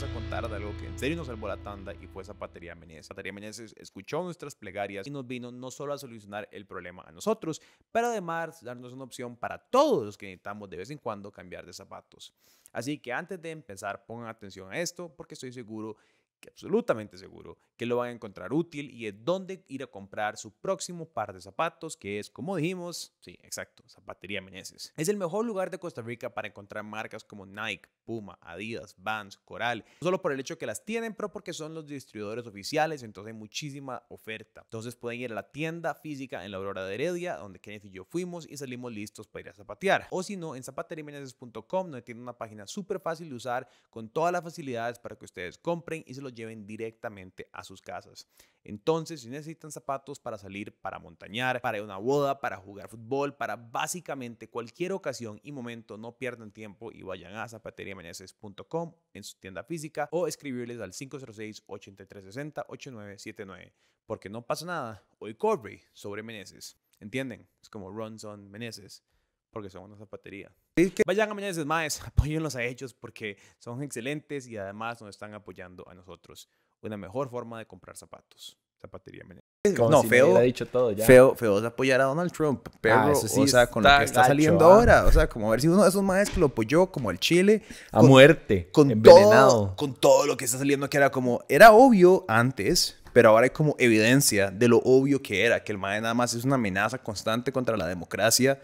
vamos a contar de algo que en serio nos salvó la tanda y fue Zapatería Meneses. Zapatería Meneses escuchó nuestras plegarias y nos vino no solo a solucionar el problema a nosotros, pero además darnos una opción para todos los que necesitamos de vez en cuando cambiar de zapatos. Así que antes de empezar, pongan atención a esto porque estoy seguro que absolutamente seguro que lo van a encontrar útil y es dónde ir a comprar su próximo par de zapatos, que es, como dijimos, sí, exacto, Zapatería Meneses. Es el mejor lugar de Costa Rica para encontrar marcas como Nike, Puma, Adidas, Vans, Coral, no solo por el hecho que las tienen, pero porque son los distribuidores oficiales, entonces hay muchísima oferta. Entonces pueden ir a la tienda física en la Aurora de Heredia, donde Kenneth y yo fuimos y salimos listos para ir a zapatear. O si no, en zapateriameneses.com, donde tiene una página súper fácil de usar con todas las facilidades para que ustedes compren y se los lleven directamente a sus casas. Entonces, si necesitan zapatos para salir, para montañar, para una boda, para jugar fútbol, para básicamente cualquier ocasión y momento, no pierdan tiempo y vayan a zapateriameneses.com en su tienda física o escribirles al 506-8360-8979. Porque no pasa nada, hoy corre sobre Meneses. ¿Entienden? Es como runs on Meneses porque son una zapatería. Vayan a Meneses Maes, apóyenlos a ellos porque son excelentes y además nos están apoyando a nosotros. Una mejor forma de comprar zapatos. Zapatería Meneses. no, feo, ha dicho todo ya. feo, feo es apoyar a Donald Trump, pero, Ah, sí o sea, con lo que está gacho, saliendo ah. ahora, o sea, como a ver si uno de esos maes que lo apoyó, como el Chile, A con- muerte. con envenenado. todo, con todo lo que está saliendo que era como, era obvio antes, pero ahora hay como evidencia de lo obvio que era, que el MAE nada más es una amenaza constante contra la democracia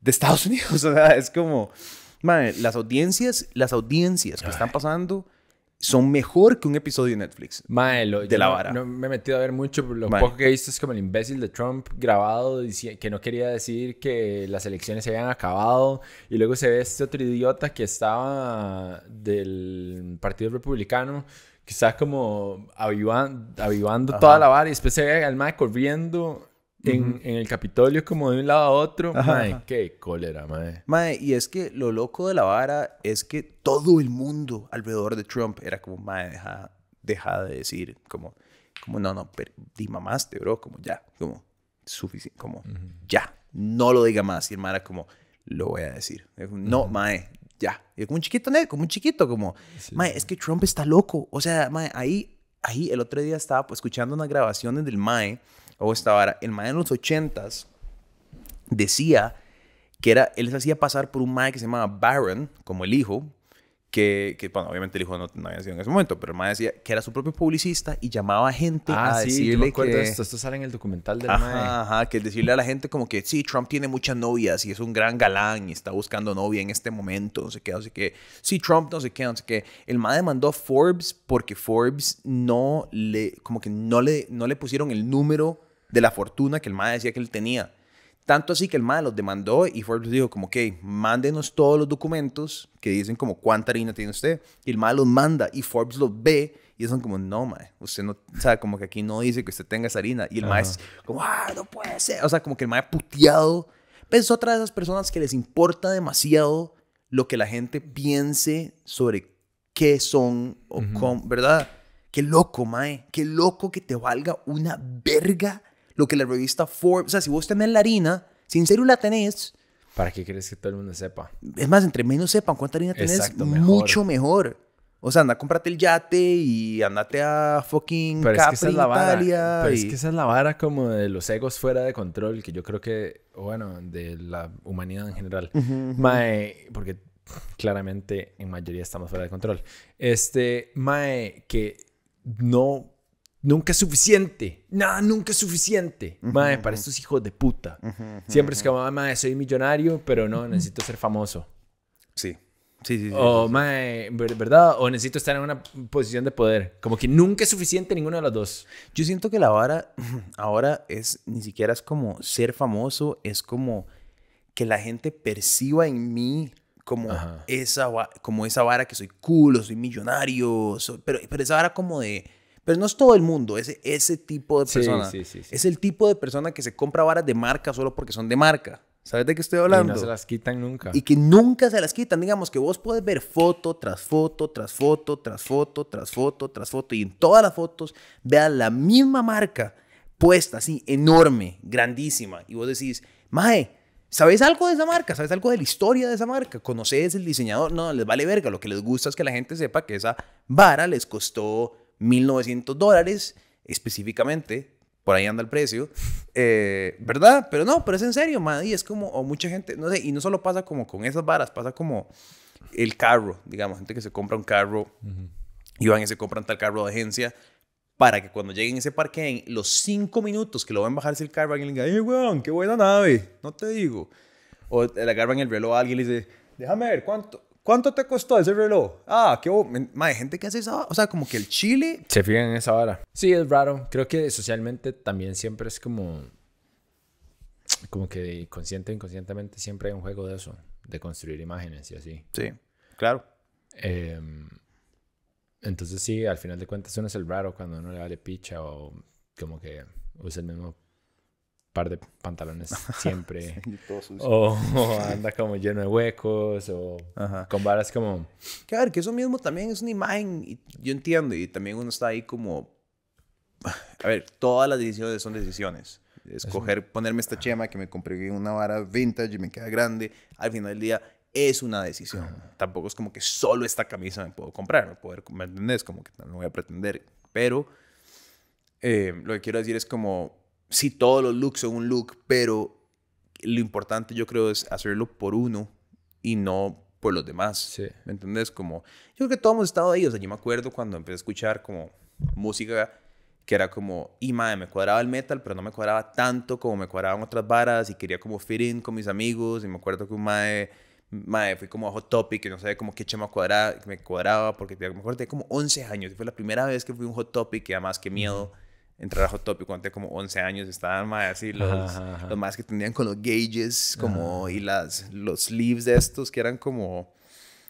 de Estados Unidos. O sea, es como, mae, las audiencias, las audiencias que están pasando son mejor que un episodio de Netflix. Mae, lo- De la no- vara. No, me he metido a ver mucho, pero lo Mae. poco que he visto es como el imbécil de Trump grabado que no quería decir que las elecciones se habían acabado. Y luego se ve este otro idiota que estaba del Partido Republicano, que está como avivan- avivando Ajá. toda la vara. Y después se ve al Mae corriendo en, en el Capitolio como de un lado a otro. Ajá, Mae, ajá. qué cólera, mae. Mae, y es que lo loco de la vara es que todo el mundo alrededor de Trump era como, mae, deja, deja de decir, como, como no, no, pero di mamaste, bro, como ya, como suficiente, como ya, no lo diga más. Y el mae era como, lo voy a decir. Es como, No, mae, ya. Y como un chiquito, ¿no? como un chiquito, como, mae, es que Trump está loco. O sea, mae, ahí, ahí el otro día estaba pues, escuchando unas grabaciones del mae, o esta vara, el mae en los ochentas decía que era, él se hacía pasar por un mae que se llamaba Baron, como el hijo, que, que bueno, obviamente el hijo no, no había sido en ese momento, pero el mae decía que era su propio publicista y llamaba a gente Ah, a sí, yo decirle me acuerdo que... esto. Esto sale en el documental del Mae. Ajá, ajá, que decirle a la gente como que sí, Trump tiene muchas novias y es un gran galán y está buscando novia en este momento, no sé qué, no sé qué. Sí, Trump no sé qué, no sé qué. El MAE demandó a Forbes porque Forbes no le, como que no le, no le pusieron el número de la fortuna que el MAE decía que él tenía. Tanto así que el MAE los demandó y Forbes dijo como, ok, mándenos todos los documentos que dicen como cuánta harina tiene usted. Y el MAE los manda y Forbes los ve y son como, no, MAE, usted no, sabe, como que aquí no dice que usted tenga esa harina. Y el MAE es como, ah, no puede ser. O sea, como que el MAE puteado. Pero es otra de esas personas que les importa demasiado lo que la gente piense sobre qué son o cómo, ¿verdad? Qué loco, mae. Qué loco que te valga una verga lo que la revista Forbes. O sea, si vos tenés la harina, si en serio la tenés, ¿Para qué quieres que todo el mundo sepa? es más, entre menos sepan cuánta harina tenés, Exacto, mejor. mucho mejor. O sea, anda, cómprate el yate y andate a fucking Pero es que Capri, esa es la vara. Italia. Pero es y- que esa es la vara como de los egos fuera de control, que yo creo que, bueno, de la humanidad en general. Mae, porque claramente en mayoría estamos fuera de control. Este, Mae, que no, nunca es suficiente. Nada, nunca es suficiente. Mae, para estos hijos de puta. Siempre es como, "Ah, Mae, soy millonario, pero no, necesito ser famoso. Sí. Sí, sí, sí. O, sí. ver- ¿verdad? O necesito estar en una posición de poder. Como que nunca es suficiente ninguna de las dos. Yo siento que la vara ahora es ni siquiera es como ser famoso, es como que la gente perciba en mí como Ajá. esa como esa vara que soy cool, o soy millonario, soy- pero pero esa vara como de pero no es todo el mundo, ese ese tipo de persona. sí, sí, sí. Es el tipo de persona que se compra varas de marca solo porque son de marca. ¿Sabes de qué estoy Y hablando? no se las quitan nunca. y que nunca se las quitan. Digamos que vos puedes ver foto tras foto, tras foto, tras foto, tras foto, tras foto, y en todas las fotos vean la misma marca puesta así, enorme, grandísima. Y vos decís, Mae, ¿Sabes algo de esa marca? ¿Sabes algo de la historia de esa marca? ¿Conoces el diseñador? No, les vale verga. Lo que les gusta es que la gente sepa que esa vara les costó 1.900 dólares específicamente. Por ahí anda el precio. Eh, ¿Verdad? Pero no, pero es en serio, man. Y es como, o mucha gente, no sé, y no solo pasa como con esas varas, pasa como el carro, digamos, gente que se compra un carro y van y se compran tal carro de agencia para que cuando lleguen a ese parque, en los cinco minutos que lo van a bajarse el carro, alguien le diga, ¡ay, weón, qué buena nave! No te digo. O le agarran el reloj a alguien y le dice, déjame ver, ¿cuánto, ¿cuánto te costó ese reloj? Ah, qué Hay gente que hace esa O sea, como que el chile... Se fijan en esa vara. Sí, es raro. Creo que socialmente también siempre es como... Como que consciente o inconscientemente siempre hay un juego de eso. De construir imágenes y así. Sí, claro. Eh, entonces sí, al final de cuentas uno es el raro cuando uno le vale picha o como que usa el mismo par de pantalones siempre. o, anda como lleno de huecos o con varas como... Que a ver, que eso mismo también es una imagen, yo entiendo, y también uno está ahí como... A ver, todas las decisiones son decisiones. Escoger, ponerme esta chema que me compré una vara vintage y me queda grande, al final del día es una decisión. Tampoco es como que solo esta camisa me puedo comprar, me, poder, ¿me entendés? Como que no voy a pretender. Pero eh, lo que quiero decir es como, si todos los looks son un look, pero lo importante yo creo es hacerlo por uno y no por los demás. ¿Me entendés? Como, yo creo que todos hemos estado ahí. O sea, yo me acuerdo cuando empecé a escuchar como música que era como, y madre, me cuadraba el metal, pero no me cuadraba tanto como me cuadraban otras varas y quería como fit in con mis amigos. Y me acuerdo que un mae Mae, fui como a Hot Topic, que no sabía como qué chema cuadraba, me cuadraba, porque me acuerdo tenía como 11 años. Y fue la primera vez que fui a un Hot Topic, y además que miedo entrar a Hot Topic cuando tenía como 11 años. Estaban mae, así los, los más que tenían con los gauges, como, y las, los sleeves de estos que eran como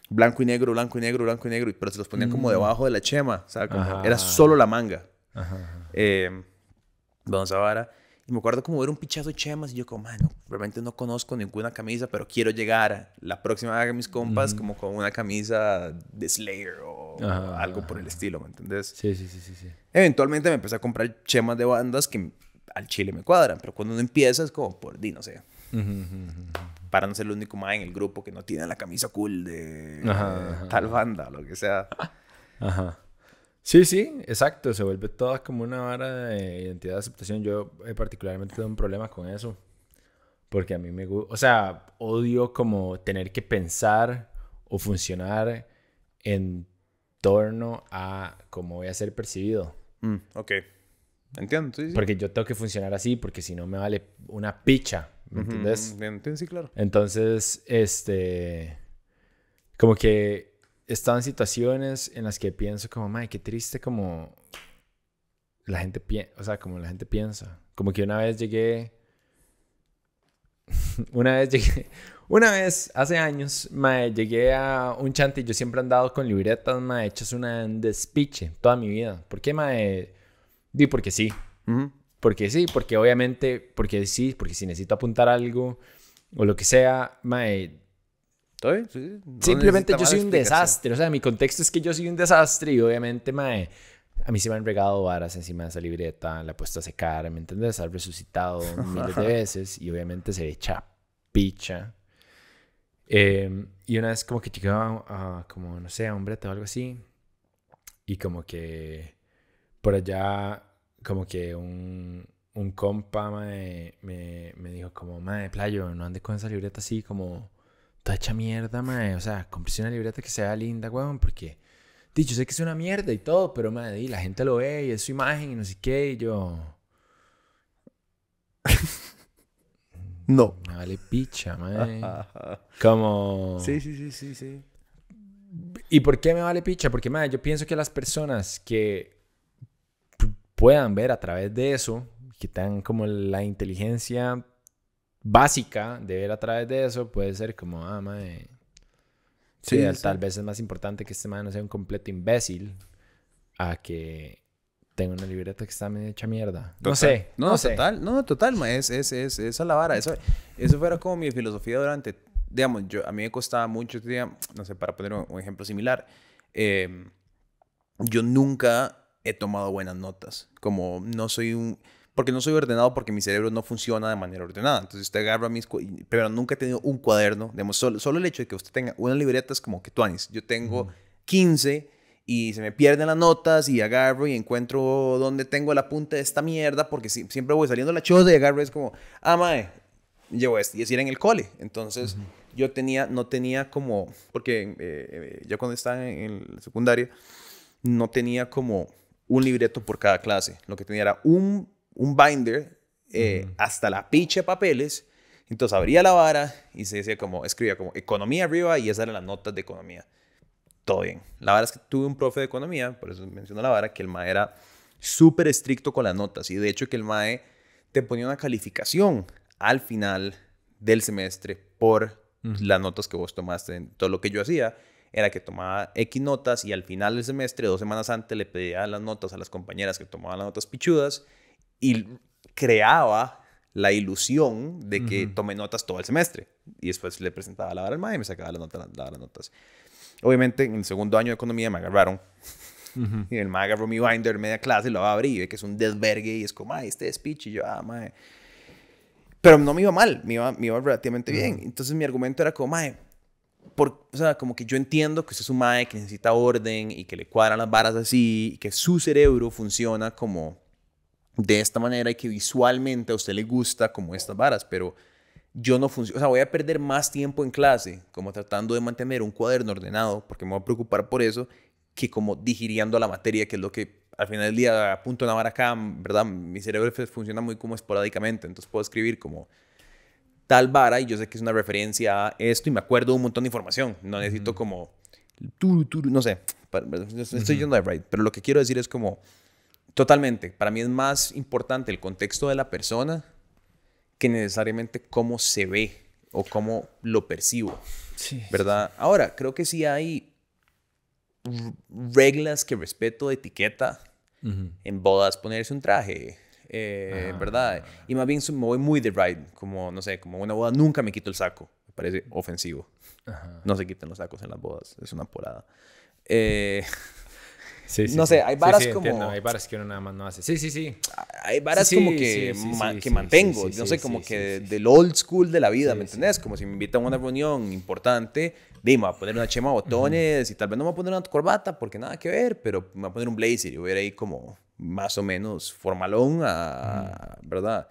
blanco y negro, blanco y negro, blanco y negro, pero se los ponían como mm. debajo de la chema, o sea, como, era solo la manga. Eh, vamos a ver y me acuerdo como ver un pichazo de chemas y yo como, mano, realmente no conozco ninguna camisa, pero quiero llegar la próxima vez a mis compas como con una camisa de Slayer o algo por el estilo, ¿me entendés? Sí, sí, sí, sí, sí. Eventualmente me empecé a comprar chemas de bandas que al chile me cuadran, pero cuando uno empieza es como por di, no sé. Para no ser el único más en el grupo que no tiene la camisa cool de, tal banda o lo que sea. Ajá. Sí, sí, exacto. Se vuelve toda como una vara de identidad de aceptación. Yo eh, particularmente tengo un problema con eso. Porque a mí me gusta, o sea, odio como tener que pensar o funcionar en torno a cómo voy a ser percibido. Mm, ok. Entiendo, sí, sí. Porque yo tengo que funcionar así, porque si no me vale una picha. ¿Me entiendes? Entiendo, sí, claro. Entonces, este. Como que he estado en situaciones en las que pienso como, madre, qué triste como la gente piensa, o sea, como la gente piensa. Como que una vez llegué, una vez llegué, una vez, hace años, madre, llegué a un chante y yo siempre he andado con libretas, madre, hechas una despiche toda mi vida. ¿Por qué, madre? Di porque sí. Porque sí, porque obviamente, porque sí, porque si necesito apuntar algo o lo que sea, madre, Simplemente yo soy un desastre. O sea, mi contexto es que yo soy un desastre y obviamente, mae, a mí se me han regado varas encima de esa libreta, la he puesto a secar, ¿me entiendes? Ha resucitado miles de veces y obviamente se echa picha. Em, y una vez como que llegaba a, como, no sé, a un brete o algo así. Y como que por allá, como que un, un compa me, me, me dijo como, mae, playo, no ande con esa libreta así como toda hecha mierda, mae. O sea, compré una libreta que sea linda, weón, porque... Dicho, sé que es una mierda y todo, pero, mae, la gente lo ve y es su imagen y no sé qué, y yo... no. Me vale picha, mae. Como... Sí, sí, sí, sí, sí. ¿Y por qué me vale picha? Porque, mae, yo pienso que las personas que puedan ver a través de eso, que tengan como la inteligencia básica de ver a través de eso puede ser como, ah, mae. Sí, tal vez es más importante que este man no sea un completo imbécil a que tenga una libreta que está medio hecha mierda. No sé. No, total. No, total, ma. Es, es, es, esa la vara. Eso, eso fuera como mi filosofía durante. Digamos, yo, a mí me costaba mucho, no sé, para poner un, ejemplo similar. Em, yo nunca he tomado buenas notas. Como no soy un porque no soy ordenado, porque mi cerebro no funciona de manera ordenada. Entonces usted agarra mis... Pero nunca he tenido un cuaderno. Digamos, solo, solo el hecho de que usted tenga una libreta es como que tú, Yo tengo 15 y se me pierden las notas y agarro y encuentro dónde tengo la punta de esta mierda porque siempre voy saliendo la choza y agarro es como, ah, mae, llevo esto. Y es ir en el cole. Entonces yo tenía, no tenía como, porque eh, eh, yo cuando estaba en, la secundaria, no tenía como un libreto por cada clase. Lo que tenía era un un binder eh, hasta la picha de papeles. Entonces abría la vara y se decía como, escribía como economía arriba y esas eran las notas de economía. Todo bien. La vara es que tuve un profe de economía, por eso menciono la vara, que el MAE era súper estricto con las notas y de hecho que el MAE te ponía una calificación al final del semestre por las notas que vos tomaste. Todo lo que yo hacía era que tomaba X notas y al final del semestre, dos semanas antes, le pedía las notas a las compañeras que tomaban las notas pichudas y creaba la ilusión de que tomé notas todo el semestre. Y después le presentaba la vara al MAE y me sacaba las notas, las notas. Obviamente, en el segundo año de economía me agarraron. Y el MAE agarró mi binder media clase y lo abrí y ve que es un desvergue y es como, ay, este speech. Y yo, ah, MAE. Pero no me iba mal, me iba, me iba relativamente bien. Entonces mi argumento era como, MAE, por, o sea, como que yo entiendo que usted es un MAE que necesita orden y que le cuadran las varas así y que su cerebro funciona como de esta manera y que visualmente a usted le gusta como estas varas, pero yo no funciono, o sea, voy a perder más tiempo en clase como tratando de mantener un cuaderno ordenado, porque me voy a preocupar por eso, que como digiriendo la materia, que es lo que al final del día apunto una vara acá, ¿verdad? Mi cerebro funciona muy como esporádicamente, entonces puedo escribir como tal vara y yo sé que es una referencia a esto y me acuerdo un montón de información, no necesito como, no sé, estoy yendo de right, pero lo que quiero decir es como Totalmente. Para mí es más importante el contexto de la persona que necesariamente cómo se ve o cómo lo percibo. Sí, ¿Verdad? Ahora, creo que sí hay reglas que respeto de etiqueta. En bodas ponerse un traje, eh, ¿verdad? Y más bien me voy muy de ride, como, no sé, como una boda nunca me quito el saco. Me parece ofensivo. No se quiten los sacos en las bodas, es una porada. Eh, no sé, hay varas como... Hay varas que uno nada más no hace. Sí, sí, sí. Hay varas como que, que mantengo, no sé, como que del old school de la vida, ¿me entendés? Como si me invitan a una reunión importante, dime, a poner una chema botones y tal vez no me voy a poner una corbata porque nada que ver, pero me voy a poner un blazer y voy a ir ahí como más o menos formalón, a, ¿verdad?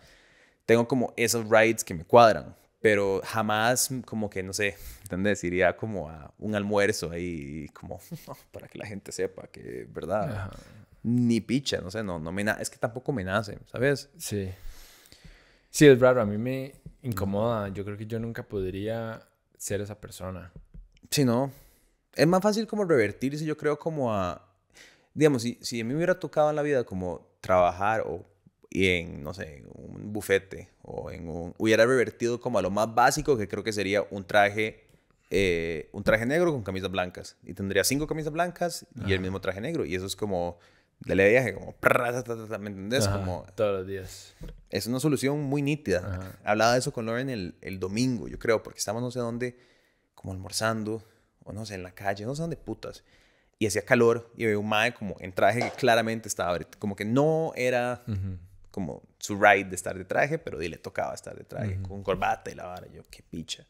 Tengo como esos rides que me cuadran, pero jamás como que, no sé, ¿entendés? Iría como a un almuerzo ahí, como para que la gente sepa que, ¿verdad? Ni picha, no sé, no, no me es que tampoco me nace, ¿sabes? Sí. Sí, es raro, a mí me incomoda, yo creo que yo nunca podría ser esa persona. Sí, no. Es más fácil como revertirse, yo creo, como a, digamos, si, si a mí me hubiera tocado en la vida como trabajar o y en, no sé, un bufete o en un... Hubiera revertido como a lo más básico que creo que sería un traje, eh, un traje negro con camisas blancas. Y tendría cinco camisas blancas y el mismo traje negro. Y eso es como de viaje, como... ¿Me entendés? como... Todos los días. Es una solución muy nítida. Hablaba de eso con Lauren el, el domingo, yo creo, porque estábamos no sé dónde, como almorzando, o no sé, en la calle, no sé dónde putas. Y hacía calor y veía un mae como en traje que claramente estaba, como que no era como su ride de estar de traje, pero le tocaba estar de traje, con corbata y la vara. Yo, qué picha.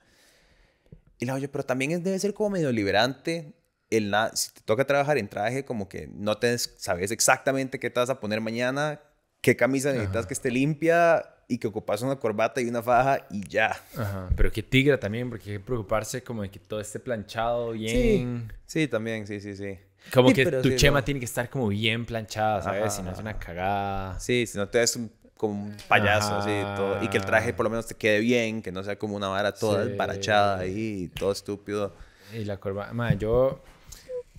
Y la oye, pero también debe ser como medio liberante el si te toca trabajar en traje, como que no te sabes exactamente qué te vas a poner mañana, qué camisa necesitas que esté limpia y que ocupas una corbata y una faja y ya. Ajá, pero qué tigra también, porque hay que preocuparse como de que todo esté planchado bien. Sí, sí también, sí, sí, sí. Como que tu chema tiene que estar como bien planchada, ¿sabes? si no es una cagada. Sí, si no te ves como un payaso, así, todo. Y que el traje por lo menos te quede bien, que no sea como una vara toda sí. ahí, todo estúpido. Y la corbata. yo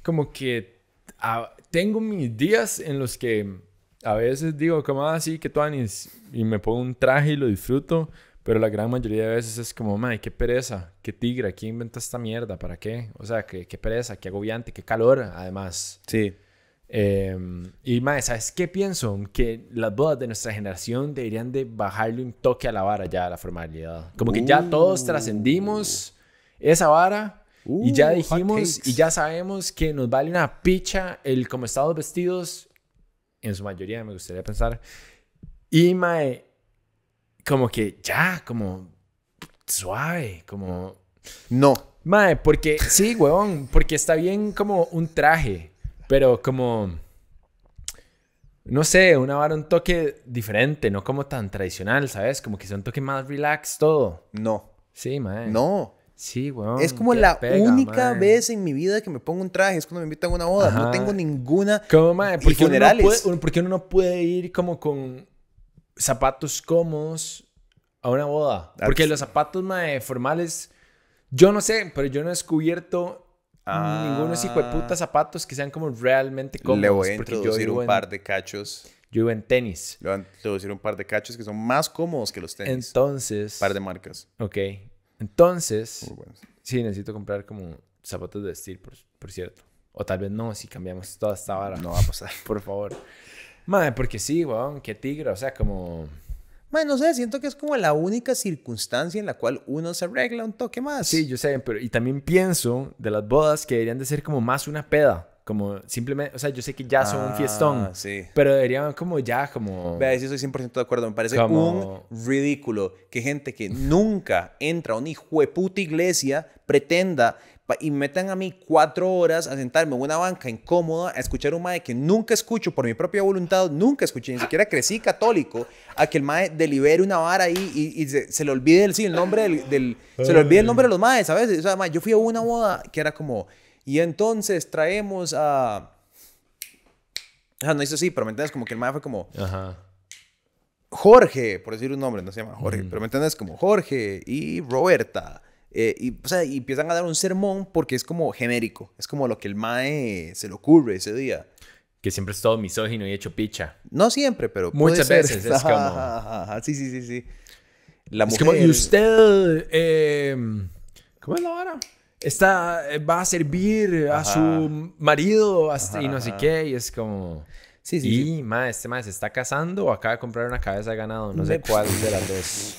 como que ah, tengo mis días en los que a veces digo, como así, ah, que tú y me pongo un traje y lo disfruto. Pero la gran mayoría de veces es como, madre, qué pereza, qué tigre, ¿quién inventa esta mierda? ¿Para qué? O sea, qué, qué pereza, qué agobiante, qué calor, además. Sí. Em, y más, ¿sabes qué pienso? Que las bodas de nuestra generación deberían de bajarle un toque a la vara ya, a la formalidad. Como que ya todos trascendimos esa vara y ya uh, dijimos y ya sabemos que nos vale una picha el cómo estamos vestidos, en su mayoría me gustaría pensar, Y, mae, como que ya, como suave, como... No. Mae, porque sí, huevón, porque está bien como un traje, pero como... No sé, una vara, un toque diferente, no como tan tradicional, ¿sabes? Como que sea un toque más relax todo. No. Sí, mae. No. Sí, weón. Es como la pega, única vez en mi vida que me pongo un traje. Es cuando me invitan a una boda. No tengo ninguna. Como, mae, Y porque uno, no puede, uno- porque uno no puede ir como con zapatos cómodos a una boda. Porque That's- los zapatos, mae, formales, yo no sé, pero yo no he descubierto Ah. ninguno de esos hijo de puta zapatos que sean como realmente cómodos. Le voy a yo introducir un en- par de cachos. Yo vivo en tenis. Le voy a introducir un par de cachos que son más cómodos que los tenis. Entonces... Un par de marcas. Ok. Entonces... Muy buenos. Sí, necesito comprar como zapatos de vestir, por, por cierto. O tal vez no, si cambiamos toda esta vara. No va a pasar. Por favor. Madre, porque sí, weón, qué tigre. O sea, como... Bueno, no sé, siento que es como la única circunstancia en la cual uno se arregla un toque más. Sí, yo sé, pero... Y también pienso de las bodas que deberían de ser como más una peda. Como simplemente... O sea, yo sé que ya son un fiestón. Ah, Sí. Pero deberían como ya, como... Vea, sí estoy 100% de acuerdo. Me parece Como- un ridículo que gente que nunca entra a una hijueputa iglesia pretenda y metan a mí cuatro horas a sentarme en una banca incómoda a escuchar un mae que nunca escucho por mi propia voluntad, nunca escuché, ni siquiera crecí católico, a que el mae delibere una vara ahí y, y se, se le olvide el, sí, el nombre del, del- se le olvide el nombre de los maes, ¿sabes? O sea, mae, yo fui a una boda que era como, y entonces traemos a... O sea, no hizo así, pero me entiendes, como que el mae fue como, Ajá. Jorge, por decir un nombre, no se llama Jorge, pero me entiendes como Jorge y Roberta. Eh, y, o sea, y empiezan a dar un sermón porque es como genérico, es como lo que el mae se le ocurre ese día. Que siempre es todo misógino y hecho picha. No siempre, pero Muchas puede veces ser. es como- Ajá, ajá, ajá, Sí, sí, sí, sí. La Es mujer. como, y usted, eh, ¿cómo es la vara? Está, eh, va a servir a Ajá. su marido hasta- y no sé qué, y es como... Sí, sí, y, sí. ma, este ma se está casando o acaba de comprar una cabeza de ganado, no sé cuál de las dos.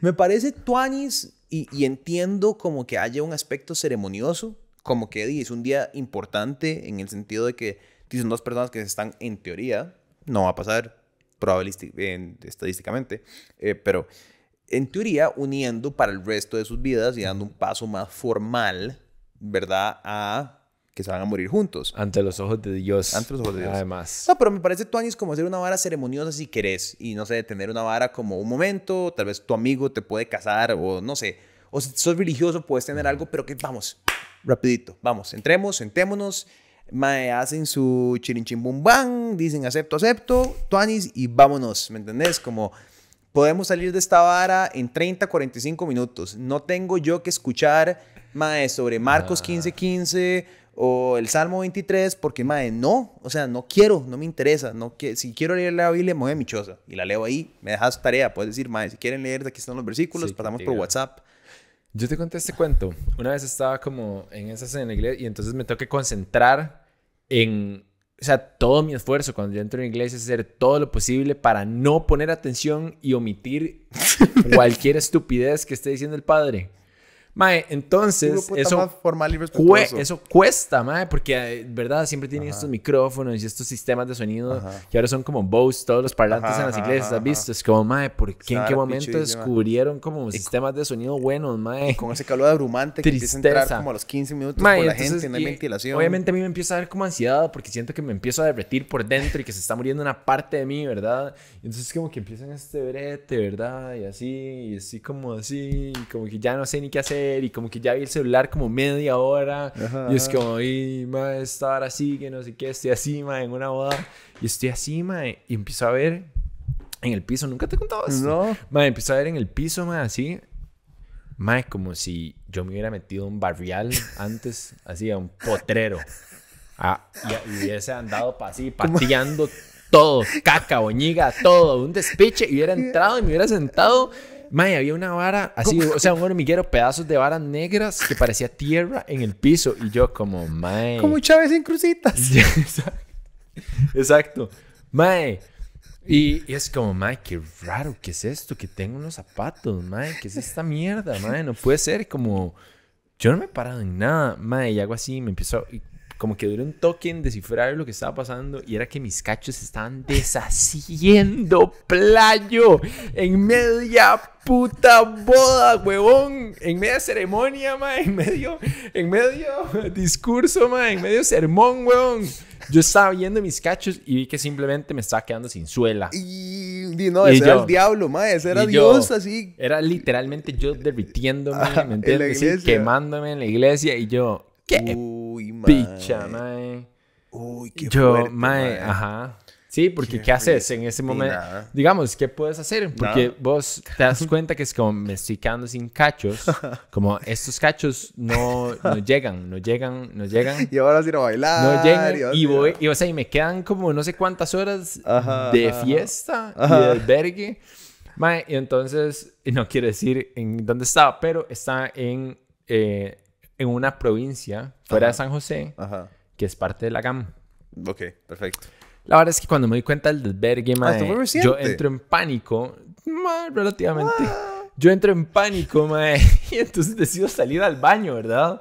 Me parece tuanis y, entiendo como que haya un aspecto ceremonioso, como que es un día importante en el sentido de que son dos personas que están en teoría, no va a pasar en- estadísticamente, eh, pero en teoría uniendo para el resto de sus vidas y dando un paso más formal, ¿verdad? A que se van a morir juntos. Ante los ojos de Dios. Ante los ojos de Dios. Además. No, pero me parece tuanis como hacer una vara ceremoniosa si querés. Y no sé, tener una vara como un momento. Tal vez tu amigo te puede casar o no sé. O si sos religioso puedes tener algo, pero que vamos, rapidito. Vamos, entremos, sentémonos. Mae, hacen su chirinchimbumbán, dicen acepto, acepto, tuanis y vámonos, ¿me entendés? Como podemos salir de esta vara en 30, 45 minutos. No tengo yo que escuchar, mae, sobre Marcos 15, 15 o el Salmo 23, porque, mae, no, o sea, no quiero, no me interesa. No que, si quiero leer la Biblia, me voy a mi choza y la leo ahí, me dejas tarea. Puedes decir, mae, si quieren leer, aquí están los versículos, Sí, pasamos por. WhatsApp. Yo te conté este cuento. Una vez estaba como en esas en la iglesia y entonces me tengo que concentrar en, o sea, todo mi esfuerzo cuando yo entro en la iglesia es hacer todo lo posible para no poner atención y omitir cualquier estupidez que esté diciendo el padre. Mae, entonces eso más formal y Cue- eso cuesta, mae, porque, eh, ¿verdad? Siempre tienen estos micrófonos y estos sistemas de sonido Ajá. que ahora son como Bose, todos los parlantes Ajá, en las ajá, iglesias, ajá, ¿has visto? Es como, mae, ¿por qué en qué momento descubrieron como sistemas de sonido buenos, mae? Con ese calor abrumante que empieza a entrar Tristeza. como a los 15 minutos Mae, por la entonces, gente, no hay ventilación. Obviamente a mí me empieza a dar como ansiedad porque siento que me empiezo a derretir por dentro y que se está muriendo una parte de mí, ¿verdad? Entonces como que empiezan este brete, ¿verdad? Y así, y así como así, y como que ya no sé ni qué hacer y como que ya vi el celular como media hora Ajá, y es como, y ma, esta hora así, que no sé qué, estoy así, ma, en una boda y estoy así, ma, y empiezo a ver en el piso, nunca te he contado esto. No. Ma, empiezo a ver en el piso, ma, así. Ma, como si yo me hubiera metido un barrial antes, así, a un potrero. Ah, y, y hubiese andado pa- así, pateando todo, caca, boñiga, todo, un despiche, y hubiera entrado y me hubiera sentado. Ma, y había una vara así, o sea, un hormiguero, pedazos de varas negras que parecía tierra en el piso. Y yo, como, mae. Como Chávez en crucitas. Exacto. Mae. Y, y es como, mae, qué raro, ¿qué es esto? Que tengo unos zapatos, mae, ¿qué es esta mierda, mae? No puede ser como, yo no me he parado en nada, mae, y hago así, me empiezo, y como que duré un toque en descifrar lo que estaba pasando y era que mis cachos estaban deshaciendo playo en media puta boda, huevón, en media ceremonia, ma, en medio, en medio discurso, ma, en medio sermón, huevón. Yo estaba viendo mis cachos y vi que simplemente me estaba quedando sin suela. Y, y no, ese era el diablo, ma, ese era Dios así. Era literalmente yo derritiéndome, ¿me entiendes? Sí, quemándome en la iglesia y yo, ¿qué? Uy, Picha, mae. Uy, qué Yo, fuerte, mae, ajá. Sí, porque ¿qué, haces en ese momento? Digamos, ¿qué puedes hacer? Porque vos te das cuenta que es como me estoy quedando sin cachos. Como estos cachos no, no llegan, no llegan, no llegan. Y ahora ir a bailar. No llegan. Y, voy, y, o sea, y me quedan como no sé cuántas horas de fiesta y de albergue. Mae, y entonces, no quiero decir en dónde estaba, pero está en, eh, en una provincia fuera de San José, Ajá. que es parte de la GAM. Ok, perfecto. La verdad es que cuando me di cuenta del desvergue, mae, yo entro en pánico, mae, relativamente. Yo entro en pánico, mae, y entonces decido salir al baño, ¿verdad?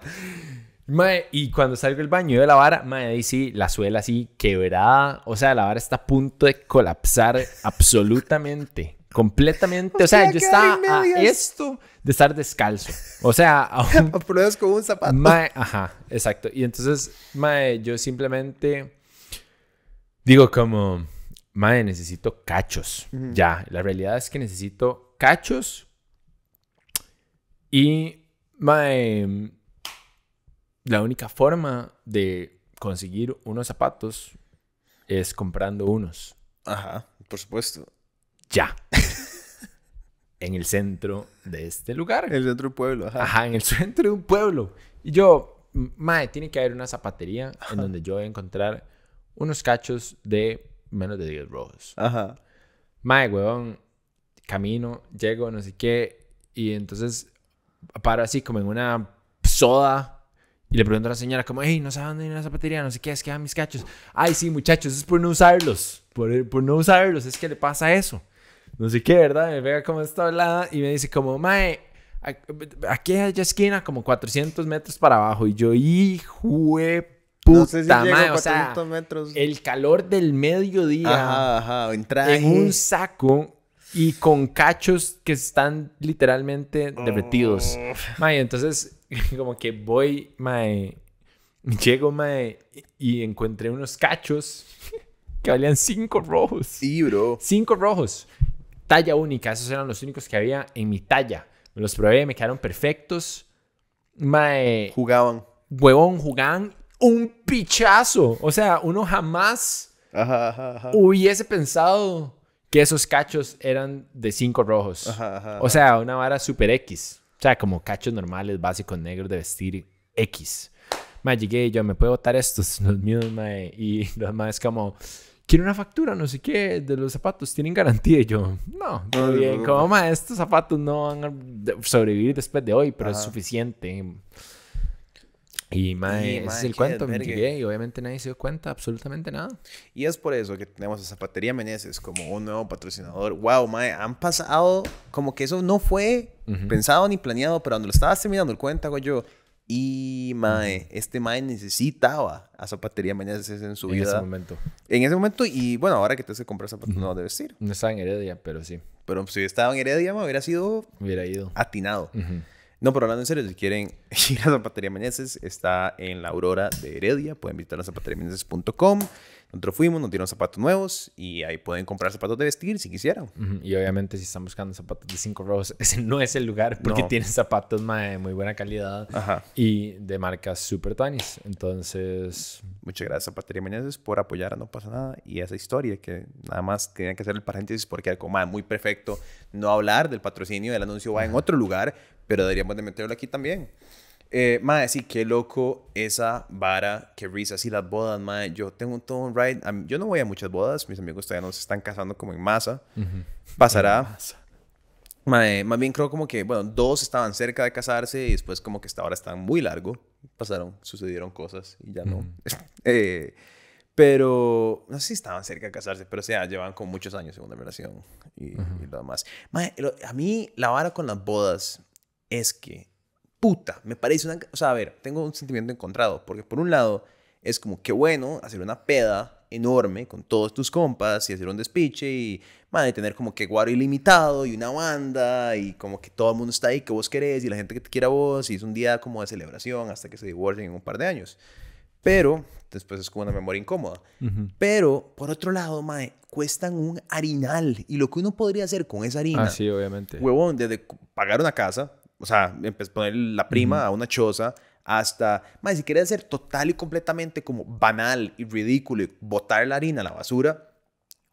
Mae, y cuando salgo del baño de la vara, mae, ahí sí, la suela así quebrada. O sea, la vara está a punto de colapsar absolutamente, completamente. O, sea, yo estaba a esto de estar descalzo. O sea, a un... pruebas con un zapato. Mae, ajá, exacto. Y entonces, mae, yo simplemente digo como, mae, necesito cachos. Ya, la realidad es que necesito cachos. Y, mae, la única forma de conseguir unos zapatos es comprando unos. Ajá, por supuesto. Ya. en el centro de este lugar. En el centro de un pueblo, ajá. Ajá, en el centro de un pueblo. Y yo, mae, tiene que haber una zapatería en donde yo voy a encontrar unos cachos de menos de 10 rojos. Ajá. Mae, weón, camino, llego, no sé qué, y entonces paro así como en una soda y le pregunto a la señora como, hey, no sabe dónde hay una zapatería, no sé qué, es que dan mis cachos. Ay, sí, muchachos, es por no usarlos, por, por no usarlos, es que le pasa eso. No sé qué, ¿verdad? Me pega como esta hablada y me dice como, mae, aquí hay esquina como 400 metros para abajo. Y yo, hijo puta no sé si madre, o sea, metros. el calor del mediodía ajá, ajá, en, en un saco y con cachos que están literalmente derretidos. Oh. Mae, entonces como que voy, mae, llego, mae, y encontré unos cachos que valían cinco rojos. Sí, bro. Cinco rojos. Talla única, esos eran los únicos que había en mi talla. Me los probé, me quedaron perfectos. Mae, Jugaban. huevón, jugaban un pichazo. O sea, uno jamás Ajá, ajá, ajá. hubiese pensado que esos cachos eran de cinco rojos. O sea, una vara super X. O sea, como cachos normales, básicos, negros de vestir X. Ma, llegué y yo, ¿me puedo botar estos? Los míos, ma. Y los es como, quiero una factura, no sé qué, de los zapatos. ¿Tienen garantía? Y yo, no, todo No, bien. no, Como, no. ma, estos zapatos no van a sobrevivir después de hoy, pero es Ajá. suficiente. Y, ma, Y, ese es el cuento. Me llegué y obviamente nadie se dio cuenta, absolutamente nada. Y es por eso que tenemos a Zapatería Meneses como un nuevo patrocinador. Wow, mae, han pasado como que eso no fue Ujú. pensado ni planeado, pero cuando lo estabas terminando el cuento, hago yo. Y mae, este mae necesitaba a Zapatería Meneses en su En ese vida. momento. En ese momento, y bueno, ahora que te hace comprar zapatos nuevos de vestir. No estaba en Heredia, pero sí, Pero si estaba en Heredia, mae, hubiera sido hubiera ido. atinado. Ujú. No, pero hablando en serio, si quieren ir a Zapatería Meneses, está en la Aurora de Heredia. Pueden visitar a zapateriameneses.com. Nosotros fuimos, nos dieron zapatos nuevos y ahí pueden comprar zapatos de vestir si quisieran. Ujú, Y obviamente si están buscando zapatos de 5 rojos, ese no es el lugar porque No. tienen zapatos de muy buena calidad Ajá. y de marcas super tuanis. Entonces, Muchas gracias, Zapatería Meneses, por apoyar a No Pasa Nada y esa historia que nada más tenía que hacer el paréntesis porque era como "Ah, muy perfecto no hablar del patrocinio, del anuncio va en otro lugar, pero deberíamos de meterlo aquí también. Eh, madre, sí, qué loco esa vara, qué risa, así las bodas, madre. Yo tengo todo un ride. mí- Yo no voy a muchas bodas, mis amigos todavía no se están casando como en masa. Pasará. Mae, más bien creo como que, bueno, dos estaban cerca de casarse y después como que hasta ahora están muy largo. Pasaron, sucedieron cosas y ya no. Eh, pero no sé si estaban cerca de casarse, pero o sea, llevan como muchos años en una relación y, y lo demás. Mae, lo- a mí la vara con las bodas es que, puta, me parece una... O sea, a ver, tengo un sentimiento encontrado, porque por un lado es como, qué bueno hacer una peda enorme con todos tus compas y hacer un despiche y, madre, tener como que guaro ilimitado y una banda y como que todo el mundo está ahí que vos querés y la gente que te quiera a vos y es un día como de celebración hasta que se divorcien en un par de años. Pero después es como una memoria incómoda. Pero, por otro lado, mae, cuestan un harinal. Y lo que uno podría hacer con esa harina, Ah, sí, obviamente. huevón, desde pagar una casa, o sea, poner la prima a una choza, hasta, mae, si quieres ser total y completamente como banal y ridículo y botar la harina a la basura,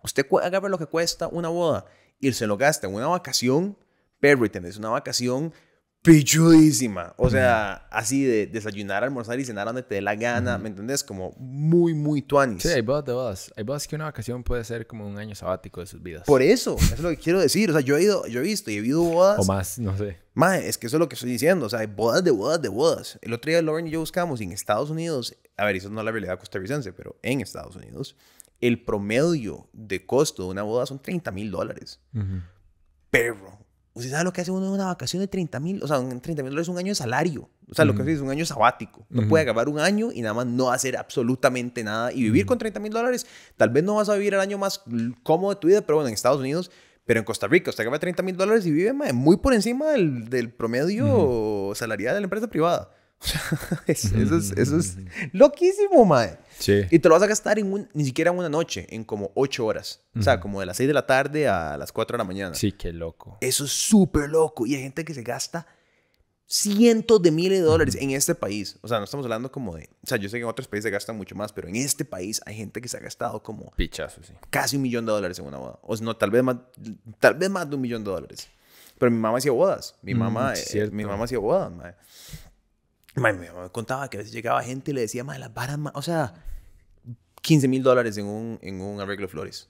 usted agarra lo que cuesta una boda y se lo gasta en una vacación, pero y tenés una vacación pichudísima. O sea, así de desayunar, almorzar y cenar donde te dé la gana, ¿me entendés? Como muy, muy tuanis. Sí, hay bodas de bodas. Hay bodas que una vacación puede ser como un año sabático de sus vidas. Por eso, eso es lo que quiero decir. O sea, yo he ido, yo he visto y he visto bodas. O más, no sé. Mae, es que eso es lo que estoy diciendo. O sea, hay bodas de bodas de bodas. El otro día Lauren y yo buscamos y en Estados Unidos, a ver, eso no es la realidad costarricense, pero en Estados Unidos, el promedio de costo de una boda son 30 mil dólares. Perro. ¿Usted sabe lo que hace uno en una vacación de 30 mil? O sea, un 30 mil dólares es un año de salario. O sea, lo que hace es un año sabático. No puede acabar un año y nada más no hacer absolutamente nada. Y vivir con 30 mil dólares, tal vez no vas a vivir el año más cómodo de tu vida, pero bueno, en Estados Unidos, pero en Costa Rica, usted gana 30 mil dólares y vive muy por encima del, del promedio salarial de la empresa privada. O sea, es- eso, es, eso es loquísimo, mae. Sí. Y te lo vas a gastar en un, ni siquiera en una noche, en como 8 horas. O sea, como de las 6 de la tarde a las 4 de la mañana. Sí, qué loco. Eso es súper loco. Y hay gente que se gasta cientos de miles de dólares en este país. O sea, no estamos hablando como de... O sea, yo sé que en otros países se gastan mucho más, pero en este país hay gente que se ha gastado como Pichazo, sí. casi un millón de dólares en una boda. O sea, no, tal vez más, tal vez más de un millón de dólares. Pero mi mamá hacía bodas. Mi Mm, mamá, sí, eh, mi mamá hacía bodas, mae. Mi mamá me contaba que a veces llegaba gente y le decía, mae, las varas, mae", o sea, 15 mil dólares en un, en un arreglo de flores.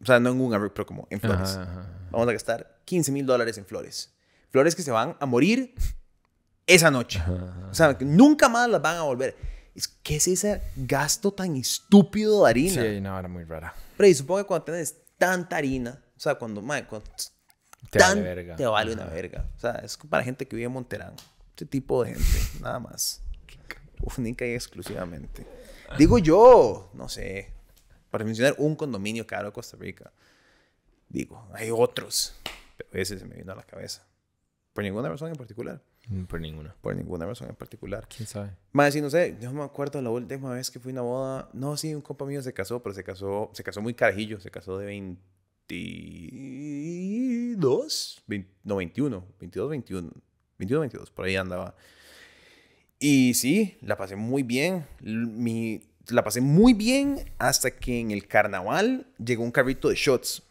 O sea, no en un arreglo, pero como en flores. Ajá, ajá. Vamos a gastar 15 mil dólares en flores. Flores que se van a morir esa noche. O sea, que nunca más las van a volver. ¿Qué es ese gasto tan estúpido de harina? Sí, una hora muy rara. Pero y supongo que cuando tienes tanta harina, o sea, cuando, mae, cuando Te tan- vale verga. te vale una Ajá. verga. O sea, es para gente que vive en Monterán. Ese tipo de gente, nada más. Única y exclusivamente. Digo yo, no sé, para mencionar un condominio caro de Costa Rica. Digo, hay otros, pero ese se me vino a la cabeza. Por ninguna razón en particular. Mm, Por ninguna. Por ninguna razón en particular. ¿Quién sabe? Más sí, no sé, yo me acuerdo la última vez que fui a una boda. No, sí, un compa mío se casó, pero se casó, se casó muy carajillo, se casó de 22, 20 no, 21, 22, 21, 22, 22, por ahí andaba. Y sí, la pasé muy bien. Mi, la pasé muy bien hasta que en el carnaval llegó un carrito de shots.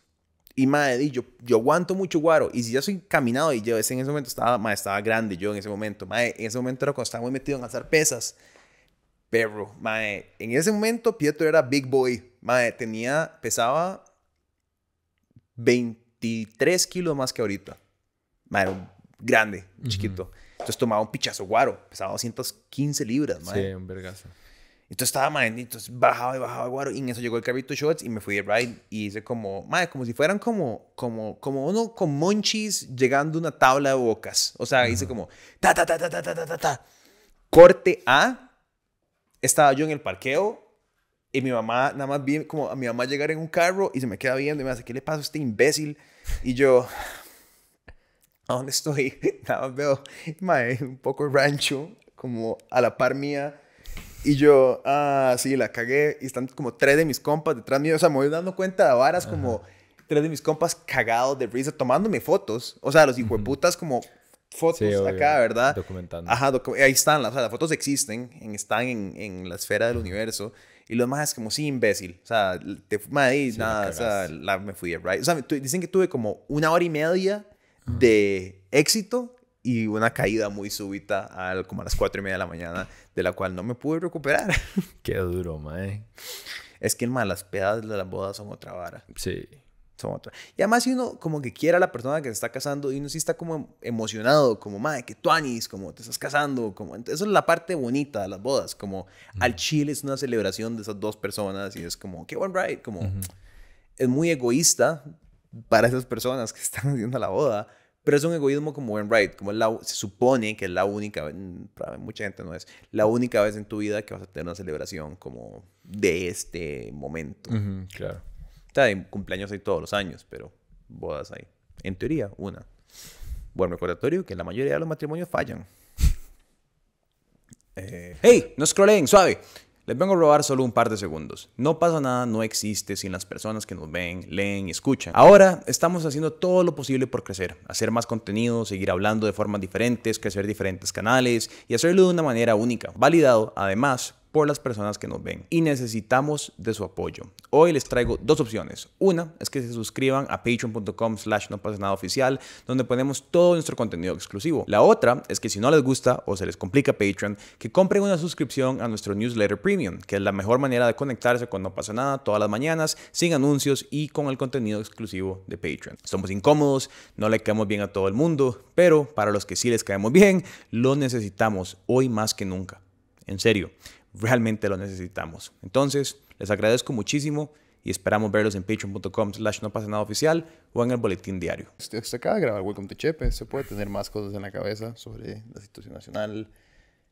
Y madre, yo, yo aguanto mucho guaro. Y si ya soy caminado y yo en ese momento estaba, madre, estaba grande yo en ese momento. Madre, en ese momento era cuando estaba muy metido en alzar pesas. Pero, madre, en ese momento Pietro era big boy. Madre, tenía, pesaba 23 kilos más que ahorita. Madre, grande, chiquito. Entonces tomaba un pichazo guaro. Pesaba 215 libras, madre. Sí, un vergazo. Entonces estaba, madre, entonces bajaba y bajaba guaro. Y en eso llegó el carrito de shots y me fui de ride. Y hice como, madre, como si fueran como, como, como uno con monchis llegando a una tabla de bocas. O sea, hice como, ta, ta, ta, ta, ta, ta, ta, ta, ta. Corte A. Estaba yo en el parqueo. Y mi mamá, nada más vi como a mi mamá llegar en un carro y se me queda viendo y me dice, ¿qué le pasa a este imbécil? Y yo, ¿a dónde estoy? Nada más veo, mae, un poco rancho, como a la par mía. Y yo, ah, sí, la cagué. Y están como tres de mis compas detrás mío. O sea, me voy dando cuenta de varas como tres de mis compas cagados de risa tomándome fotos. O sea, los hijueputas como fotos Sí, acá, ¿verdad? documentando. Ajá, docu- ahí están, las, o sea, las fotos existen, en- están en, en la esfera del universo. Y lo más es como, sí, imbécil. O sea, te, madre, Sí, nada, o sea, la, me fui right. O sea, dicen que tuve como una hora y media de éxito y una caída muy súbita al, como a las cuatro y media de la mañana, de la cual no me pude recuperar. Qué duro, mae. es que, man, las pedas de las bodas son otra vara. Sí. Son otra. Y además, si uno como que quiere a la persona que se está casando y uno sí está como emocionado, como, madre, que tú anis, como te estás casando, como... Eso es la parte bonita de las bodas, como al chile es una celebración de esas dos personas y es como, qué buen ride, como... Es muy egoísta para esas personas que están haciendo la boda, Pero es un egoísmo como buen right, como la, se supone que es la única vez, para mucha gente no es, la única vez en tu vida que vas a tener una celebración como de este momento. claro. O sea, cumpleaños hay todos los años, pero bodas hay. En teoría, una. Buen recordatorio que la mayoría de los matrimonios fallan. Eh, ¡Hey! No scrollen, suave. Les vengo a robar solo un par de segundos. No pasa nada, no existe sin las personas que nos ven, leen y escuchan. Ahora estamos haciendo todo lo posible por crecer, hacer más contenido, seguir hablando de formas diferentes, crecer diferentes canales y hacerlo de una manera única, validado además por las personas que nos ven y necesitamos de su apoyo. Hoy les traigo dos opciones. Una es que se suscriban a patreon.com slash no pasa nada oficial, donde ponemos todo nuestro contenido exclusivo. La otra es que si no les gusta o se les complica Patreon, que compren una suscripción a nuestro newsletter premium, que es la mejor manera de conectarse con No pasa nada todas las mañanas, sin anuncios y con el contenido exclusivo de Patreon. Somos incómodos, no le caemos bien a todo el mundo, pero para los que sí les caemos bien, lo necesitamos hoy más que nunca. En serio realmente lo necesitamos. Entonces, les agradezco muchísimo y esperamos verlos en patreon.com slash no pasa nada oficial o en el boletín diario. Se acaba de grabar Welcome to Chepe, se puede tener más cosas en la cabeza sobre la situación nacional,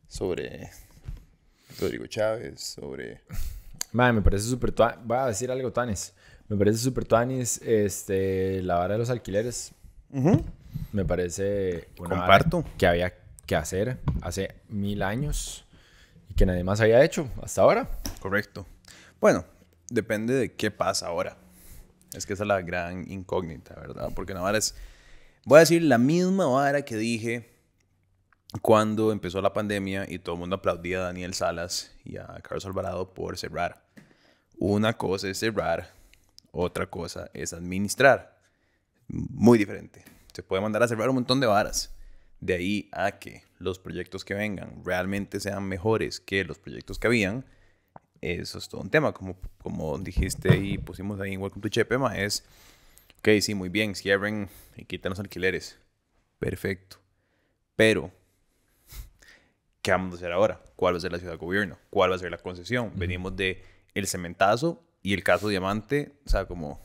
sobre Rodrigo Chávez, sobre... Madre, me parece súper... Voy a decir algo, Tanis. Me parece súper Tanis este, la vara de los alquileres. Me parece una Comparto. que había que hacer hace mil años que nadie más haya hecho hasta ahora. Correcto. Bueno, depende de qué pasa ahora. Es que esa es la gran incógnita, ¿verdad? Porque Navarra es, voy a decir la misma vara que dije cuando empezó la pandemia y todo el mundo aplaudía a Daniel Salas y a Carlos Alvarado por cerrar. Una cosa es cerrar, otra cosa es administrar. Muy diferente. Se puede mandar a cerrar un montón de varas. De ahí a que los proyectos que vengan realmente sean mejores que los proyectos que habían, eso es todo un tema. Como, como dijiste y pusimos ahí en Welcome to Chepema, es, ok, sí, muy bien, cierren y quiten los alquileres. Perfecto. Pero, ¿qué vamos a hacer ahora? ¿Cuál va a ser la ciudad de gobierno? ¿Cuál va a ser la concesión? Venimos de el cementazo y el caso diamante, o sea, como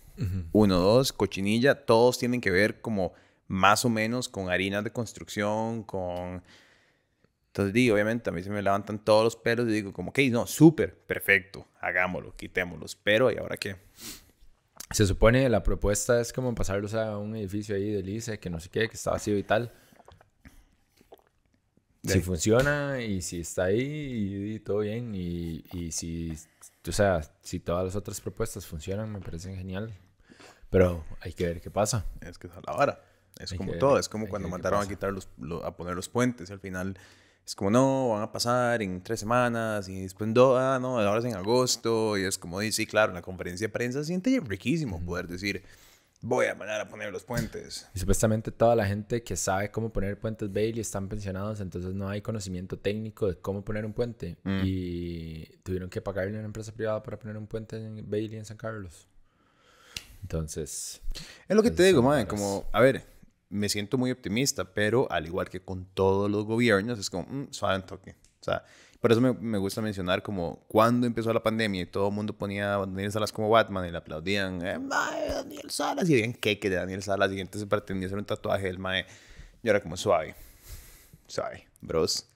uno, dos, cochinilla, todos tienen que ver como más o menos con harinas de construcción, con... Entonces, digo, obviamente, a mí se me levantan todos los pelos y digo, como, ok, no, súper, perfecto, hagámoslo, quitémoslos. Pero, ¿y ahora qué? Se supone la propuesta es como pasarlos a un edificio ahí de Lice, que no sé qué, que está vacío y tal. Si funciona y si está ahí y, todo bien y, y, si, o sea, si todas las otras propuestas funcionan, me parecen genial. Pero hay que ver qué pasa. Es que es a la hora. Es como todo, es como cuando mandaron a quitar los, a poner los puentes y al final es como, no, van a pasar en tres semanas y después, no, ah, no, ahora es en agosto y es como, sí, claro, en la conferencia de prensa siente riquísimo poder decir, voy a mandar a poner los puentes. Y supuestamente toda la gente que sabe cómo poner puentes Bailey están pensionados, entonces no hay conocimiento técnico de cómo poner un puente. Mm. Y tuvieron que pagarle a una empresa privada para poner un puente en Bailey en San Carlos. Entonces... Es lo que te digo, man, como, a ver, me siento muy optimista, pero al igual que con todos los gobiernos, es como, mmm, suave un toque. O sea, por eso me, me, gusta mencionar como cuando empezó la pandemia y todo el mundo ponía a Daniel Salas como Batman y le aplaudían, eh, mae, Daniel Salas, y habían queque de Daniel Salas y entonces pretendía hacer un tatuaje del mae. Yo era como suave, suave, bros.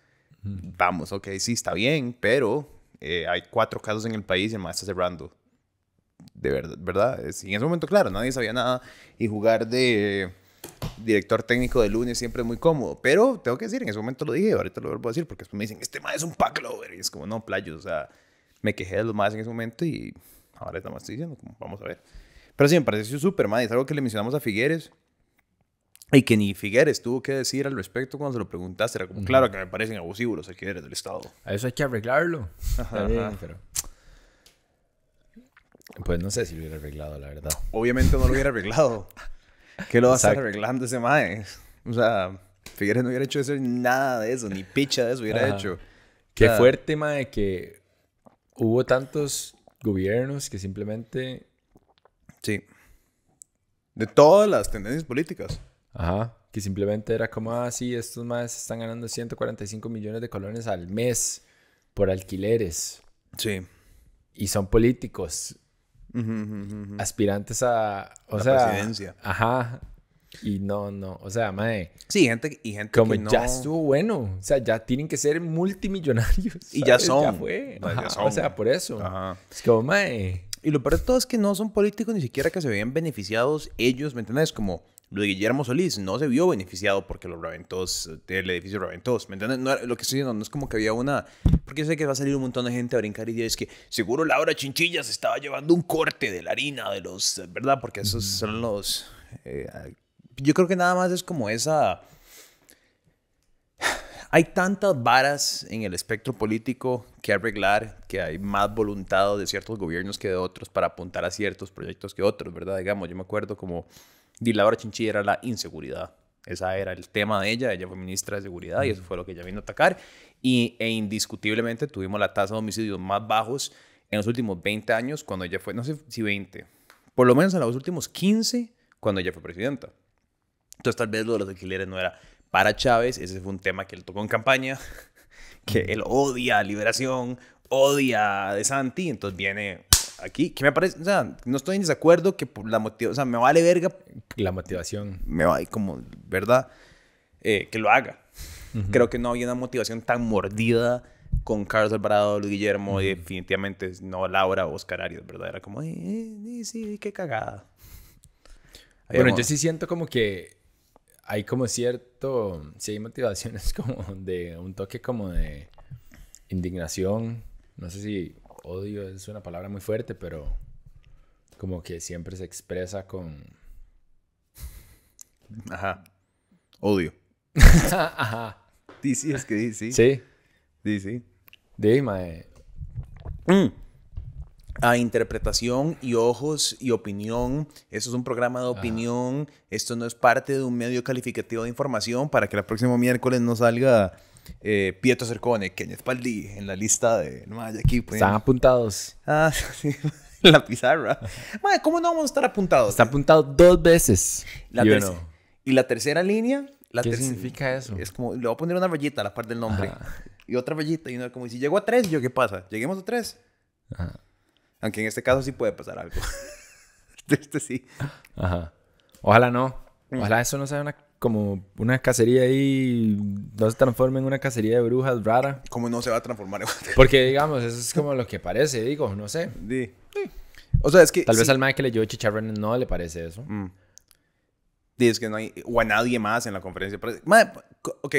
Vamos, ok, sí, está bien, pero eh, hay cuatro casos en el país y el mae está cerrando. De verdad, ¿verdad? en ese momento, claro, nadie sabía nada y jugar de director técnico de lunes siempre es muy cómodo. Pero tengo que decir, en ese momento lo dije, ahorita lo vuelvo a decir, porque después me dicen, este más es un pack lover. Y es como, no, playo, o sea, me quejé de los más en ese momento y ahora más estoy diciendo, como, vamos a ver. Pero sí, me pareció súper, man. Es algo que le mencionamos a Figueres. Y que ni Figueres tuvo que decir al respecto cuando se lo preguntaste. Era como, claro que me parecen abusivos los alquileres del Estado. A eso hay que arreglarlo. pero... Pues no sé si lo hubiera arreglado, la verdad. Obviamente no lo hubiera arreglado. ¿Qué lo va a estar arreglando ese mae? O sea, Figueres no hubiera hecho eso, nada de eso, ni picha de eso hubiera hecho. Qué fuerte, mae, que hubo tantos gobiernos que simplemente... Sí. De todas las tendencias políticas. Ajá. Que simplemente era como, ah, sí, estos más están ganando 145 millones de colones al mes por alquileres. Sí. Y son políticos aspirantes a. O la sea, presidencia. Ajá. Y no, no. O sea, mae. Sí, gente, y gente Como que no... ya estuvo bueno. O sea, ya tienen que ser multimillonarios. Y ya son. Ya fue. Ya son. O sea, por eso. Ajá. Es como, mae. Y lo peor de todo es que no son políticos ni siquiera que se vean beneficiados ellos, ¿me entiendes? Como lo de Guillermo Solís no se vio beneficiado porque los Raventos, el edificio Raventos, ¿me entiendes? No, lo que estoy diciendo no es como que había una... Porque yo sé que va a salir un montón de gente a brincar y es que seguro Laura Chinchilla se estaba llevando un corte de la harina de los... ¿Verdad? Porque esos son los... eh, yo creo que nada más es como esa... Hay tantas varas en el espectro político que arreglar, que hay más voluntad de ciertos gobiernos que de otros para apuntar a ciertos proyectos que otros, ¿verdad? Digamos, yo me acuerdo como Di Laura Chinchilla era la inseguridad. Esa era el tema de ella, ella fue ministra de Seguridad y eso fue lo que ella vino a atacar. Y, e indiscutiblemente tuvimos la tasa de homicidios más bajos en los últimos 20 años cuando ella fue, no sé si 20, por lo menos en los últimos 15 cuando ella fue presidenta. Entonces tal vez lo de los alquileres no era para Chávez, ese fue un tema que él tocó en campaña, que él odia Liberación, odia De Santi, entonces viene aquí, que me parece, o sea, no estoy en desacuerdo que por la motivación, o sea, me vale verga, La motivación. me va como, ¿verdad? Eh, que lo haga. Creo que no había una motivación tan mordida con Carlos Alvarado, Luis Guillermo, y definitivamente no Laura o Oscar Arias, ¿verdad? Era como, eh, eh, sí, qué cagada. Había Bueno, como- yo sí siento como que hay como cierto, sí hay motivaciones como de un toque como de indignación. No sé si odio es una palabra muy fuerte, pero como que siempre se expresa con... Ajá. Odio. Ajá. Sí, sí, es que sí, sí. Sí. Sí, sí. De mae. Mm. A interpretación y ojos y opinión. Esto es un programa de opinión. Esto no es parte de un medio calificativo de información para que el próximo miércoles no salga eh, Pietro Cercone, Kenneth Paldi en la lista de... No, hay aquí, pues. Están apuntados. Ah, sí. la pizarra. Madre, ¿cómo no vamos a estar apuntados? Está apuntado dos veces. La Y terce- uno, Y la tercera línea... La ¿Qué significa eso? Es como, le voy a poner una rayita a la parte del nombre. Ajá. Y otra rayita. Y uno como, si llego a tres, ¿yo qué pasa? ¿Lleguemos a tres? Ajá. Aunque en este caso sí puede pasar algo. este sí. Ajá. Ojalá no. Mm. Ojalá eso no sea una, como una cacería ahí, no se transforme en una cacería de brujas rara. ¿Cómo no se va a transformar en Porque, digamos, eso es como lo que parece, digo, no sé. Sí. O sea, es que... Tal vez sí. al mae que leyó Chicharrón no le parece eso. Mm. Sí, es que no hay... O a nadie más en la conferencia. Madre, ok.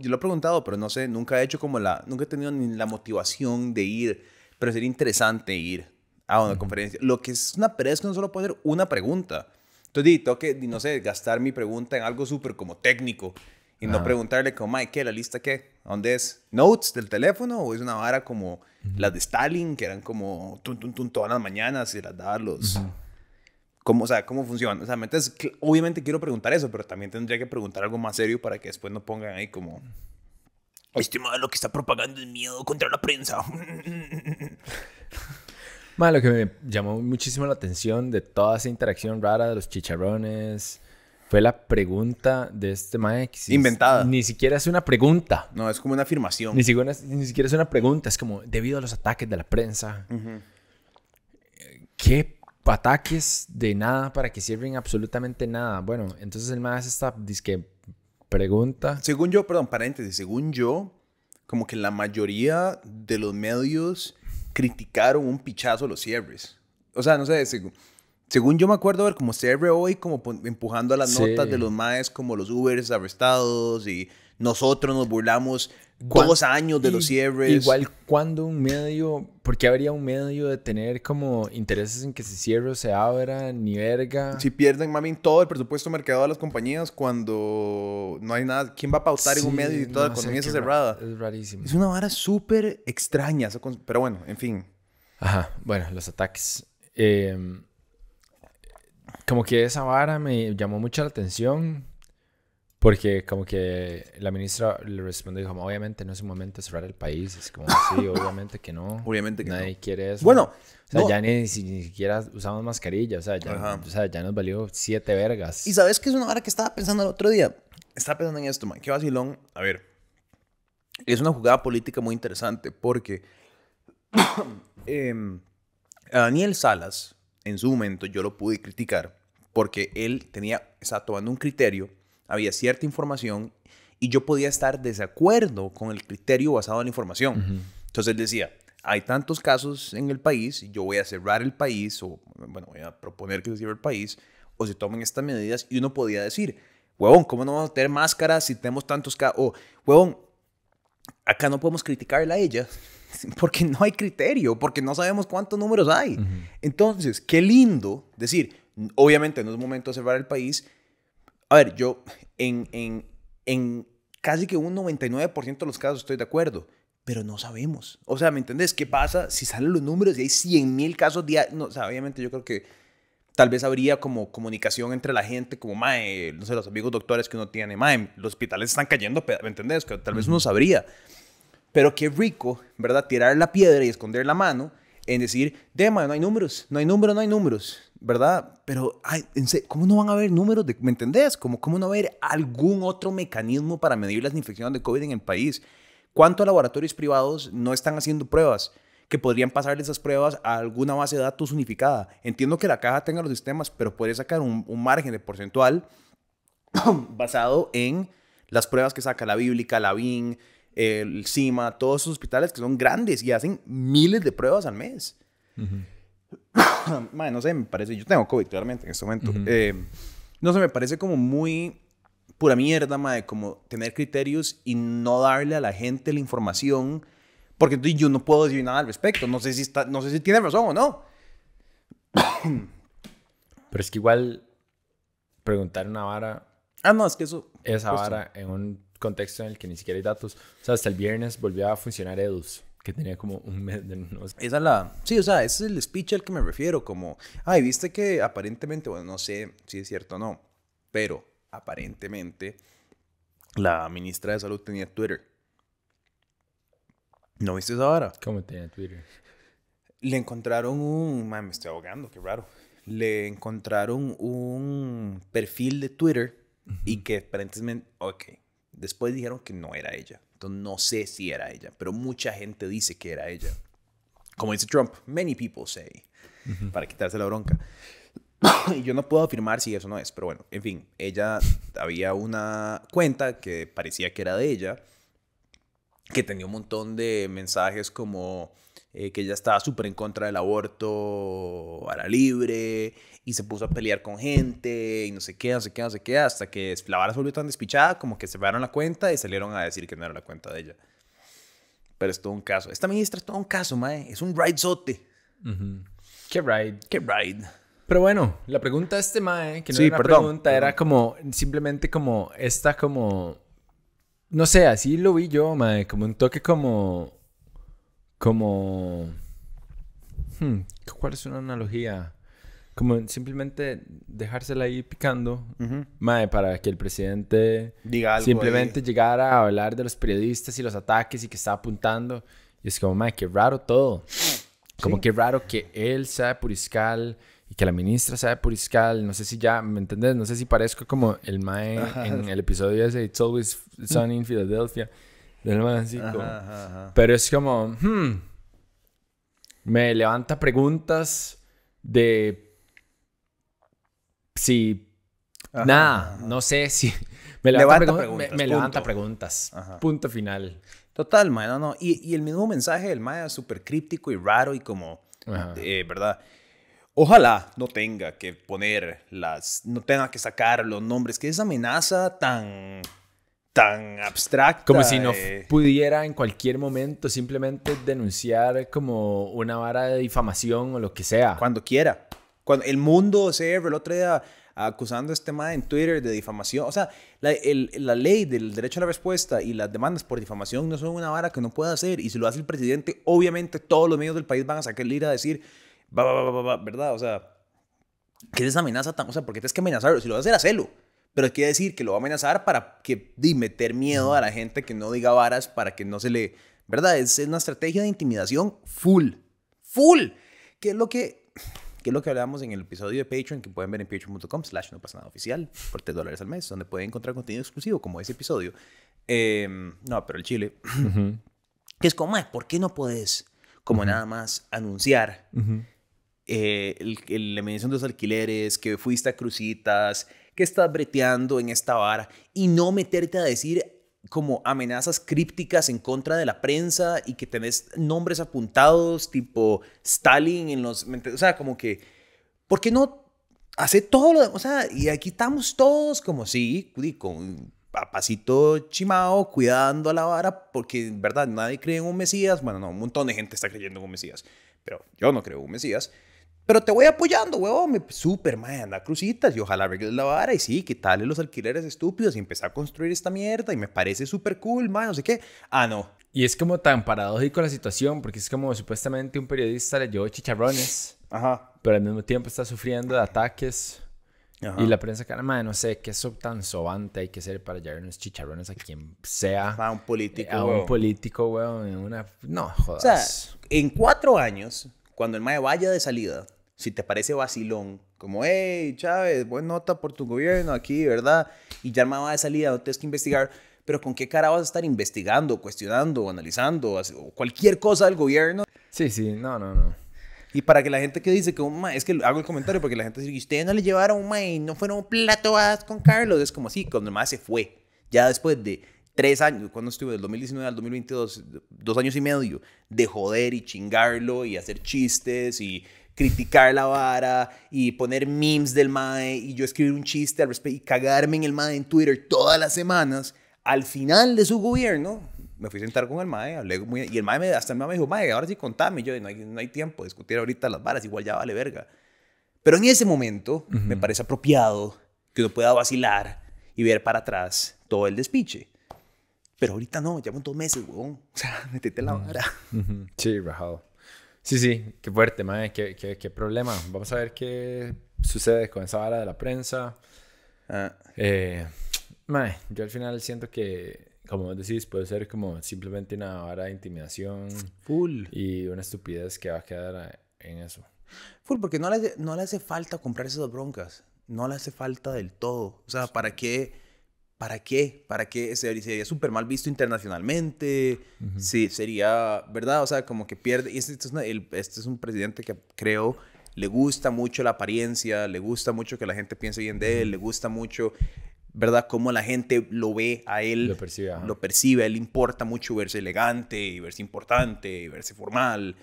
Yo lo he preguntado, pero no sé. Nunca he hecho como la... Nunca he tenido ni la motivación de ir. Pero sería interesante ir a una conferencia. Lo que es una pereza es que no solo puede ser una pregunta. Entonces, tengo que, no sé, gastar mi pregunta en algo súper como técnico. Y no preguntarle como, Mike, ¿qué? ¿La lista qué? ¿A ¿Dónde es? ¿Notes del teléfono? ¿O es una vara como las de Stalin, que eran como tun, tun, tun, todas las mañanas y las daba a los... ¿Cómo, o sea, ¿cómo funciona? O sea, entonces, obviamente quiero preguntar eso, pero también tendría que preguntar algo más serio para que después no pongan ahí como... Este lo que está propagando es miedo contra la prensa. Mae, lo que me llamó muchísimo la atención de toda esa interacción rara de los chicharrones fue la pregunta de este mae. si- Inventada. Ni siquiera es una pregunta. No, es como una afirmación. Ni siquiera, ni siquiera es una pregunta. Es como, debido a los ataques de la prensa. ¿Qué ataques de nada para que sirven absolutamente nada? Bueno, entonces el mae hace esta disque pregunta. Según yo, perdón, paréntesis, según yo, como que la mayoría de los medios criticaron un pichazo los cierres. O sea, no sé, según, según yo me acuerdo ver como cierre hoy, como empujando a las Sí. notas de los maes como los Ubers arrestados y nosotros nos burlamos ¿Cuán- dos años de los I- cierres. Igual cuando un medio, ¿por qué habría un medio de tener como intereses en que ese cierre se abra, ni verga? Si pierden, mami, todo el presupuesto mercado de las compañías cuando no hay nada. ¿Quién va a pautar en un Sí, medio y toda la no sé, economía está cerrada? Es rarísimo. Es una vara súper extraña. Pero bueno, en fin. Ajá, bueno, los ataques. Eh, como que esa vara me llamó mucho la atención. Porque como que la ministra le respondió como, obviamente no es un momento de cerrar el país. Es como, sí, obviamente que no. Obviamente que Nadie quiere eso. Bueno, O sea, no. ya ni, si- ni siquiera usamos mascarilla. O sea, ya, o sea, ya nos valió siete vergas. Y sabes que es una hora que estaba pensando el otro día. Estaba pensando en esto, man. Qué vacilón. A ver. Es una jugada política muy interesante porque em, a Daniel Salas, en su momento, yo lo pude criticar porque él tenía, estaba tomando un criterio, había cierta información y yo podía estar desacuerdo con el criterio basado en la información. Entonces él decía, hay tantos casos en el país, yo voy a cerrar el país, o bueno, voy a proponer que se cierre el país, o se tomen estas medidas, y uno podía decir, huevón, ¿cómo no vamos a tener máscaras si tenemos tantos casos? O, huevón, acá no podemos criticarla a ella, porque no hay criterio, porque no sabemos cuántos números hay. Entonces, qué lindo decir, obviamente no es momento de cerrar el país. A ver, yo en, en, en casi que un 99% de los casos estoy de acuerdo, pero no sabemos. O sea, ¿me entendés? ¿Qué pasa si salen los números y hay 100 mil casos diarios? No, o sea, obviamente yo creo que tal vez habría como comunicación entre la gente, como, mae, no sé, los amigos doctores que uno tiene, mae, los hospitales están cayendo, ¿me entendés? Que tal vez uno sabría. Pero qué rico, ¿verdad? Tirar la piedra y esconder la mano en decir, de, no hay números, no hay números, no hay números, ¿verdad? Pero, ay, ¿cómo no van a haber números? De, ¿Me entendés? ¿Cómo, ¿Cómo no va a haber algún otro mecanismo para medir las infecciones de COVID en el país? ¿Cuántos laboratorios privados no están haciendo pruebas? que podrían pasar esas pruebas a alguna base de datos unificada. Entiendo que la caja tenga los sistemas, pero puede sacar un, margen de porcentual basado en las pruebas que saca la Bíblica, la BIN, el CIMA, todos esos hospitales que son grandes y hacen miles de pruebas al mes. no sé, me parece, yo tengo COVID claramente en este momento. Eh, no sé, me parece como muy pura mierda, madre, como tener criterios y no darle a la gente la información, porque yo no puedo decir nada al respecto. No sé si, está, no sé si tiene razón o no. Pero es que igual preguntar una vara. Ah, no, es que eso. Esa vara en un contexto en el que ni siquiera hay datos. O sea, hasta el viernes volvió a funcionar Edus, que tenía como un mes de. No Esa es la. Sí, o sea, ese es el speech al que me refiero. Como, ay, viste que aparentemente, bueno, no sé si es cierto o no, pero aparentemente, la ministra de Salud tenía Twitter. ¿No viste esa hora? ¿Cómo tenía Twitter? Le encontraron un... me estoy ahogando, qué raro. Le encontraron un perfil de Twitter y que aparentemente... Ok. Después dijeron que no era ella. No sé si era ella, pero mucha gente dice que era ella. Como dice Trump, many people say, para quitarse la bronca. y yo no puedo afirmar si eso no es, pero bueno, en fin, ella había una cuenta que parecía que era de ella, que tenía un montón de mensajes como eh, que ella estaba súper en contra del aborto a la libre y se puso a pelear con gente y no sé qué, no sé qué, no sé qué, hasta que la vara se volvió tan despichada como que cerraron la cuenta y salieron a decir que no era la cuenta de ella. Pero es todo un caso. Esta ministra es todo un caso, mae. Es un ridezote. Qué ride. Qué ride. Pero bueno, la pregunta este mae, que no era una pregunta, era como simplemente como esta como no sé, así lo vi yo, mae, como un toque como como hmm, ¿cuál es una analogía? Como simplemente dejársela ahí picando, mae, para que el presidente diga algo simplemente llegara a hablar de los periodistas y los ataques y que está apuntando. Y es como, mae, qué raro todo. Como qué raro que él sea puriscal y que la ministra sea de Puriscal, no sé si ya, ¿me entendés? No sé si parezco como el mae en el episodio ese It's Always Sunny in Philadelphia. Del Pero es como, hmm, me levanta preguntas de si nada, no sé si me levanta, preguntas, me, levanta preguntas. Punto final. Total, mae, no, no. Y, y el mismo mensaje del es súper críptico y raro y como, eh, ¿verdad? Ojalá no tenga que poner las, no tenga que sacar los nombres, que esa amenaza tan, tan abstracta. Como si no pudiera en cualquier momento simplemente denunciar como una vara de difamación o lo que sea. Cuando quiera. Cuando el mundo se el otro día acusando a este tema en Twitter de difamación. O sea, la, la, ley del derecho a la respuesta y las demandas por difamación no son una vara que no pueda hacer. Y si lo hace el presidente, obviamente todos los medios del país van a sacar el a decir ¿verdad? O sea, ¿qué es esa amenaza tan? O sea, ¿por qué tienes que amenazarlo? Si lo vas a hacer, hacelo. Pero quiere decir que lo va a amenazar para que di, meter miedo a la gente que no diga varas para que no se le. ¿Verdad? Es una estrategia de intimidación full. Full. ¿Qué es lo que. ¿Qué es lo que hablábamos en el episodio de Patreon que pueden ver en patreon.com slash no pasa nada oficial por 3 dólares al mes, donde pueden encontrar contenido exclusivo como ese episodio. Em, no, pero el chile. Que es como, ¿por qué no puedes como nada más anunciar eh, el, el- la medición de los alquileres, que fuiste a crucitas, que estás breteando en esta vara y no meterte a decir como amenazas crípticas en contra de la prensa y que tenés nombres apuntados tipo Stalin en los... O sea, como que, ¿por qué no hace todo lo? O sea, y aquí estamos todos como sí, con papacito chimao, cuidando a la vara, porque en verdad nadie cree en un Mesías. Bueno, no, un montón de gente está creyendo en un Mesías, pero yo no creo en un Mesías. Pero te voy apoyando, huevón. Súper, man, anda crucitas y ojalá arregles la vara. Y sí, quitarle los alquileres estúpidos y empezar a construir esta mierda. Y me parece súper cool, man, no sé qué. Ah, no. Y es como tan paradójico la situación, porque es como supuestamente un periodista le llevó chicharrones, Ajá. pero al mismo tiempo está sufriendo de ataques. Ajá. Y la prensa cara, madre, no sé, qué eso tan sobante hay que ser para llevar unos chicharrones a quien sea. Ah, un político. a un huevón. político, weón, en una... No, O jodas. sea, en cuatro años, cuando el mae vaya de salida, si te parece vacilón, como, hey, Chávez, buena nota por tu gobierno aquí, ¿verdad? Y ya va de salida, no tienes que investigar. Pero ¿con qué cara vas a estar investigando, cuestionando, analizando, o cualquier cosa del gobierno? Sí, sí, no, no, no. Y para que la gente que dice que un mae, es que hago el comentario porque la gente dice, "¿Y ustedes no le llevaron un mae, y no fueron un plato vas con Carlos, es como así, cuando el mae se fue, ya después de tres años, cuando estuve del 2019 al 2022, dos años y medio, de joder y chingarlo y hacer chistes y criticar la vara y poner memes del mae y yo escribir un chiste al respecto y cagarme en el mae en Twitter todas las semanas, al final de su gobierno, me fui a sentar con el mae, hablé muy, y el mae me, hasta el mae me dijo, mae, ahora sí contame, y yo, no hay, no hay tiempo de discutir ahorita las varas, igual ya vale verga. Pero en ese momento me parece apropiado que uno pueda vacilar y ver para atrás todo el despiche. Pero ahorita no, llevan dos meses, weón. O sea, metete en la vara. Sí, rajado. Sí, sí, qué fuerte, madre, qué, qué, qué problema. Vamos a ver qué sucede con esa vara de la prensa. Ah, Eh, mae, yo al final siento que, como decís, puede ser como simplemente una vara de intimidación full. y una estupidez que va a quedar en eso. Full, porque no le, no le hace falta comprar esas broncas. No le hace falta del todo. O sea, ¿para qué? ¿Para qué? ¿Para qué? Sería, súper mal visto internacionalmente. Sí, sería, ¿verdad? O sea, como que pierde. Y este, este es una- el- este es un presidente que creo le gusta mucho la apariencia, le gusta mucho que la gente piense bien de él, le gusta mucho, ¿verdad? Cómo la gente lo ve a él. Lo percibe, ajá. Lo percibe. A él le importa mucho verse elegante y verse importante y verse formal.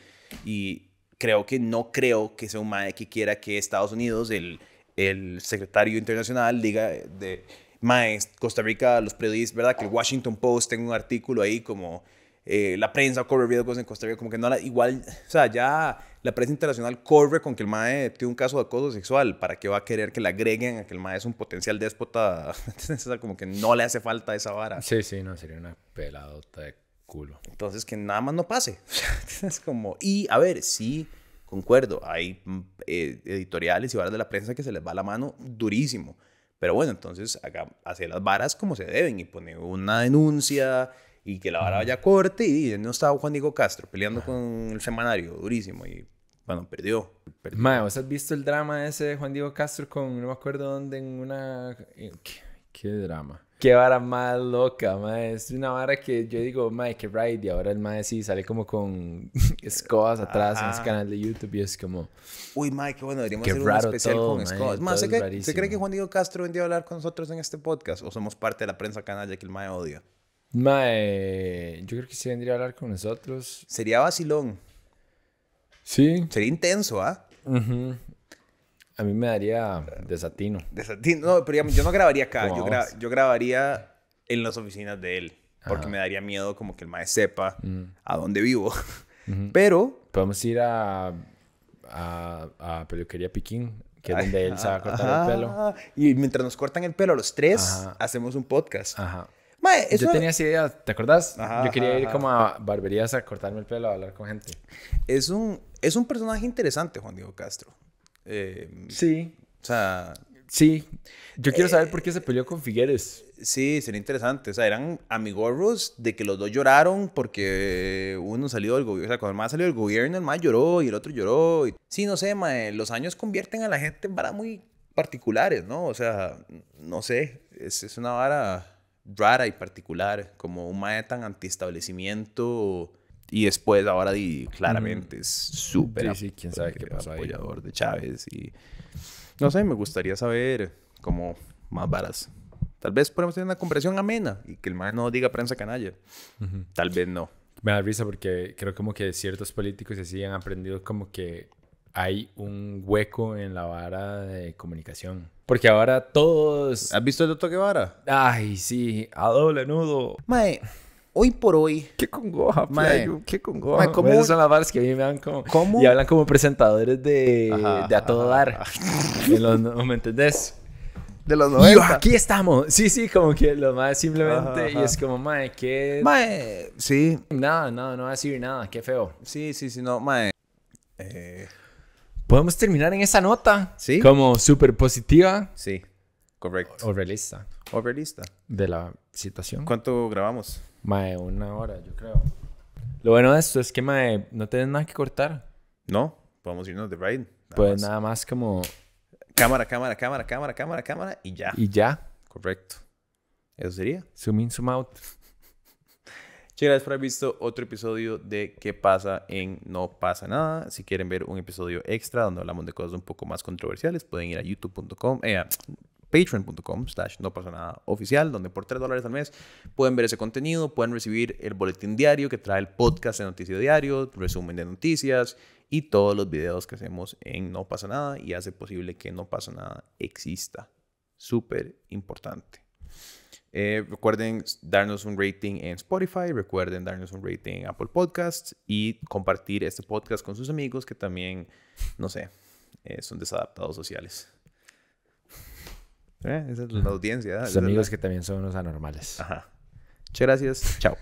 Y creo que no creo que sea un mae que quiera que Estados Unidos, el, el secretario internacional, diga de mae, Costa Rica, los periodistas, ¿verdad? Que el Washington Post tenga un artículo ahí como eh, la prensa corre riesgos en Costa Rica, como que no la, igual, o sea, ya la prensa internacional corre con que el mae tiene un caso de acoso sexual, ¿para qué va a querer que le agreguen a que el mae es un potencial déspota? o sea, como que no le hace falta esa vara. Sí, sí, no, sería una peladota de culo. Entonces, que nada más no pase. es como, y a ver, sí, concuerdo, hay mm, eh, editoriales y varas de la prensa que se les va la mano durísimo. Pero bueno, entonces haga, hacer las varas como se deben y poner una denuncia y que la vara vaya a corte. Y no estaba Juan Diego Castro peleando con el semanario durísimo y bueno, perdió. perdió. Mae, ¿vos has visto el drama ese de Juan Diego Castro con, no me acuerdo dónde, en una... ¿Qué, qué drama? Qué vara más loca, mae. Es una vara que yo digo, mae, qué ride. Y ahora el mae sí sale como con escobas atrás en ese canal de YouTube y es como... Uy, Mike, qué bueno, deberíamos Qué hacer un especial todo, con mae, Scott. todo Más, ¿se, cree- ¿se rarísimo. cree que Juan Diego Castro vendría a hablar con nosotros en este podcast? ¿O somos parte de la prensa canalla que el Mae odia? Mae, yo creo que sí vendría a hablar con nosotros. Sería vacilón. Sí. Sería intenso, ¿ah? Ujú. A mí me daría desatino. Desatino. No, pero digamos, yo no grabaría acá. Yo, vos. gra- yo grabaría en las oficinas de él. Porque Ajá. me daría miedo como que el maestro sepa Mm. a dónde vivo. Pero... Podemos ir a, a, a Peluquería Piquín, que es donde él se va a cortar el pelo. Y mientras nos cortan el pelo a los tres, Ajá. hacemos un podcast. Ajá. Mae, eso... Yo tenía esa idea, ¿te acordás? Ajá, Yo quería ir como a barberías a cortarme el pelo, a hablar con gente. es, un, es un personaje interesante, Juan Diego Castro. Eh, Sí. o sea, Sí. Yo quiero saber por qué se peleó con Figueres. Sí, sería interesante. O sea, eran amigorros de que los dos lloraron porque uno salió del gobierno. O sea, cuando el más salió del gobierno, el más lloró y el otro lloró. Y... Sí, no sé, mae, los años convierten a la gente en varas muy particulares, ¿no? O sea, no sé, es, es una vara rara y particular, como un mae tan antiestablecimiento. Y después ahora di, claramente es súper Sí, sí, quién sabe qué pasó ahí. apoyador de Chávez y no sé, me gustaría saber como más varas. Tal vez podemos tener una conversación amena y que el man no diga prensa canalla. Tal vez no. Me da risa porque creo como que ciertos políticos así han aprendido como que hay un hueco en la vara de comunicación. Porque ahora todos... ¿Has visto el Doctor Guevara? Ay, sí, a doble nudo. Mae, hoy por hoy Qué congoja, Mae. playo, qué congoja. Mae, ¿cómo- Esas son las varas que a mí me dan como... ¿Cómo? Y hablan como presentadores de, Ajá, de a todo ajá, dar. Los- ¿no ¿Me entendés? de los Y 90. aquí estamos. Sí, sí, como que los más simplemente... Ajá, Y es como, mae, qué... Mae, sí, Nada, nada, no va a decir nada. Qué feo. sí, sí, sí, no, mae. Eh, Podemos terminar en esa nota. Sí. Como súper positiva sí, correcto. o realista Over lista. de la situación. ¿Cuánto grabamos? Mae, una hora, yo creo. Lo bueno de esto es que, mae, no tienes nada que cortar. No, podemos irnos de nada Pues más. nada más como... Cámara, cámara, cámara, cámara, cámara, cámara y ya. Y ya. Correcto. Eso sería. Zoom in, zoom out. Muchas gracias por haber visto otro episodio de ¿Qué pasa en No pasa nada? Si quieren ver un episodio extra donde hablamos de cosas un poco más controversiales, pueden ir a youtube.com, eh, patreon.com slash no pasa nada oficial, donde por 3 dólares al mes pueden ver ese contenido, pueden recibir el boletín diario que trae el podcast de Noticia Diario, resumen de noticias y todos los videos que hacemos en No pasa nada y hace posible que No pasa nada exista. Súper importante. Eh, recuerden darnos un rating en Spotify, recuerden darnos un rating en Apple Podcasts y compartir este podcast con sus amigos que también, no sé, eh, son desadaptados sociales. Eh, Esa es la audiencia. Sus la- amigos que también son unos anormales. Ajá. Muchas gracias. Chao.